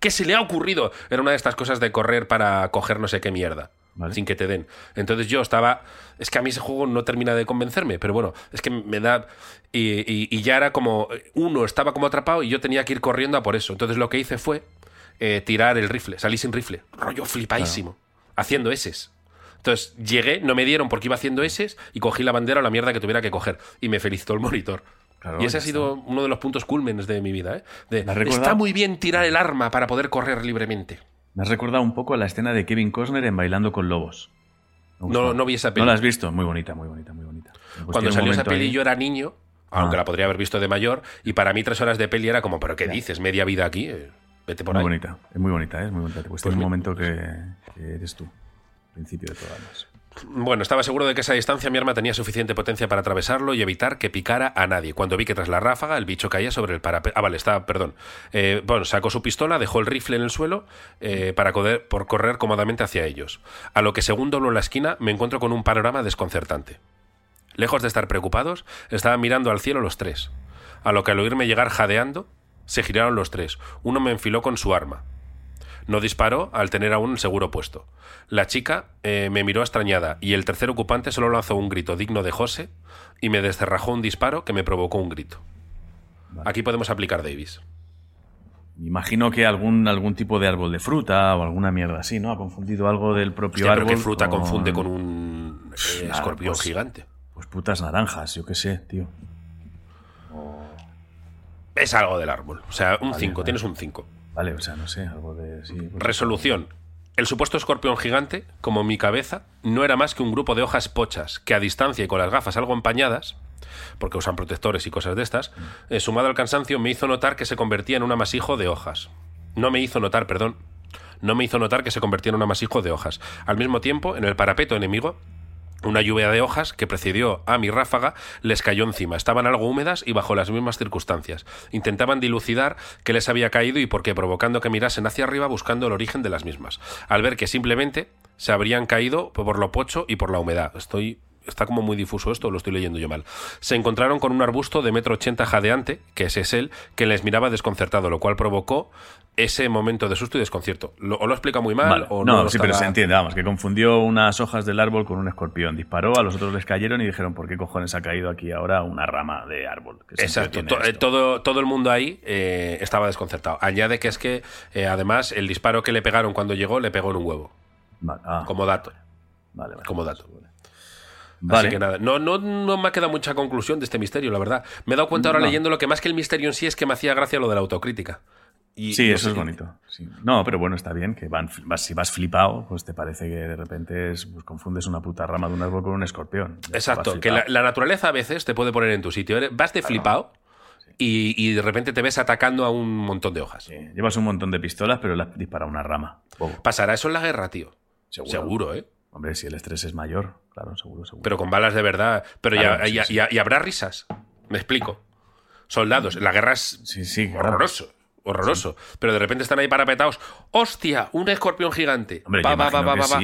que se le ha ocurrido. Era una de estas cosas de correr para coger no sé qué mierda. Vale. Sin que te den. Entonces yo estaba. Es que a mí ese juego no termina de convencerme, pero bueno, es que me da. Y, y- y ya era como. Uno estaba como atrapado y yo tenía que ir corriendo a por eso. Entonces lo que hice fue eh, tirar el rifle. Salí sin rifle. Rollo flipadísimo. Haciendo eses. Entonces llegué, no me dieron porque iba haciendo eses y cogí la bandera o la mierda que tuviera que coger. Y me felicitó el monitor. Claro, y ese ha sido uno de los puntos culmens de mi vida. ¿eh? Está muy bien tirar el arma para poder correr libremente. Me has recordado un poco a la escena de Kevin Costner en Bailando con Lobos. No, no vi esa ¿No peli. la has visto? Muy bonita, muy bonita, muy bonita. Pues Cuando salió esa peli ahí- yo era niño, aunque Ah. la podría haber visto de mayor, y para mí tres horas de peli era como, ¿pero qué dices? Media vida aquí, eh, vete por Muy ahí. bonita, es muy bonita, ¿eh? es muy bonita. Pues, Pues tiene un momento que, que eres tú, principio de más. Bueno, estaba seguro de que esa distancia mi arma tenía suficiente potencia para atravesarlo y evitar que picara a nadie. Cuando vi que tras la ráfaga el bicho caía sobre el parapeto. Ah, vale, está, perdón. Eh, bueno, sacó su pistola, dejó el rifle en el suelo eh, para correr, por correr cómodamente hacia ellos. A lo que según doblo la esquina me encuentro con un panorama desconcertante. Lejos de estar preocupados, estaban mirando al cielo los tres. A lo que al oírme llegar jadeando, se giraron los tres. Uno me enfiló con su arma. No disparó al tener aún el seguro puesto. La chica eh, me miró extrañada y el tercer ocupante solo lanzó un grito digno de José y me descerrajó un disparo que me provocó un grito. Vale. Aquí podemos aplicar Davis. Me Imagino que algún, algún tipo de árbol de fruta o alguna mierda así, ¿no? Ha confundido algo del propio Hostia, pero árbol. qué fruta con- confunde con un eh, escorpión pues- gigante. Pues putas naranjas, yo qué sé, tío. Es algo del árbol. O sea, un Vale, 5, vale. tienes un 5. Vale, o sea, no sé, algo de... Sí, pues- Resolución. El supuesto escorpión gigante, como mi cabeza, no era más que un grupo de hojas pochas que a distancia y con las gafas algo empañadas, porque usan protectores y cosas de estas, eh, sumado al cansancio me hizo notar que se convertía en un amasijo de hojas. No me hizo notar, perdón, no me hizo notar que se convertía en un amasijo de hojas. Al mismo tiempo, en el parapeto enemigo, una lluvia de hojas que precedió a mi ráfaga les cayó encima. Estaban algo húmedas y bajo las mismas circunstancias. Intentaban dilucidar qué les había caído y por qué, provocando que mirasen hacia arriba buscando el origen de las mismas. Al ver que simplemente se habrían caído por lo pocho y por la humedad. Estoy está como muy difuso esto, lo estoy leyendo yo mal. Se encontraron con un arbusto de metro ochenta jadeante, que ese es él, que les miraba desconcertado, lo cual provocó ese momento de susto y desconcierto. Lo, o lo explica muy mal o no. No, sí, pero se entiende, vamos, que confundió unas hojas del árbol con un escorpión. Disparó, a los otros les cayeron y dijeron, ¿por qué cojones ha caído aquí ahora una rama de árbol? Que Exacto, to- eh, esto. todo, todo el mundo ahí eh, estaba desconcertado. Añade que es que, eh, además, el disparo que le pegaron cuando llegó le pegó en un huevo, Vale, ah, como dato. vale, vale. como dato. Vale. Así que nada, no, no, no me ha quedado mucha conclusión de este misterio, la verdad. Me he dado cuenta ahora No. leyendo lo que más que el misterio en sí es que me hacía gracia lo de la autocrítica. Y, Sí, no eso es bonito. sí. No, pero bueno, está bien que van, vas- si vas flipado, pues te parece que de repente es- pues confundes una puta rama de un árbol con un escorpión. Exacto, que la, naturaleza a veces te puede poner en tu sitio. Vas de flipado y, y de repente te ves atacando a un montón de hojas. Sí, Llevas un montón de pistolas, pero le has disparado una rama. Bobo. ¿Pasará eso en la guerra, tío? Seguro. Seguro, ¿eh? Hombre, si el estrés es mayor, claro, seguro, seguro. Pero con balas de verdad. Pero Claro, ya, sí, ya- sí. ya- y habrá risas. Me explico. Soldados. La guerra es sí, sí, claro. horroroso. Horroroso. Pero de repente están ahí parapetados. ¡Hostia! Un escorpión gigante. Hombre, Va, yo va, va, va, va.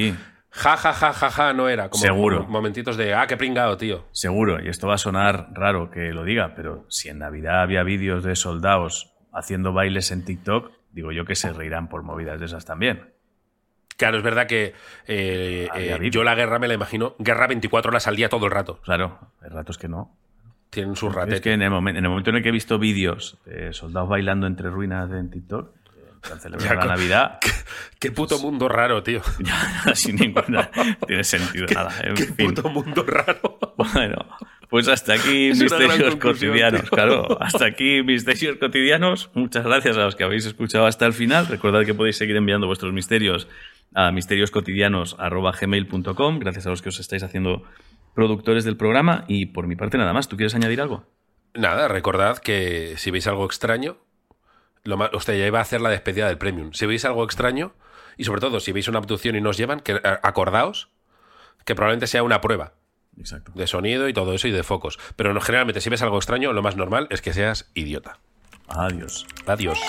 Ja, ja, ja, ja, ja, no era. Como Seguro. momentitos de, ah, qué pringado, tío. Seguro, y esto va a sonar raro que lo diga, pero si en Navidad había vídeos de soldados haciendo bailes en TikTok, digo yo que se reirán por movidas de esas también. Claro, es verdad que eh, eh, yo la guerra me la imagino. Guerra 24 horas al día todo el rato. Claro, hay ratos que no. Tienen sus Es ratetes. que en el, momen- en el momento en el que he visto vídeos de soldados bailando entre ruinas en TikTok, eh, para celebrar la Navidad, *laughs* Qué puto mundo raro, tío. *laughs* ya, sin ninguna tiene sentido nada. En Qué fin. puto mundo raro. *laughs* Bueno, pues hasta aquí Es Misterios Cotidianos, tío. claro. Hasta aquí Misterios Cotidianos. Muchas gracias a los que habéis escuchado hasta el final. Recordad que podéis seguir enviando vuestros misterios a misterioscotidianos.gmail.com. Gracias a los que os estáis haciendo productores del programa. Y por mi parte nada más. ¿Tú quieres añadir algo? Nada, recordad que si veis algo extraño, lo más, usted ya iba a hacer la despedida del premium. Si veis algo extraño, y sobre todo si veis una abducción y nos llevan, que a- acordaos que probablemente sea una prueba Exacto. de sonido y todo eso y de focos. Pero generalmente si ves algo extraño, lo más normal es que seas idiota. Adiós. Adiós.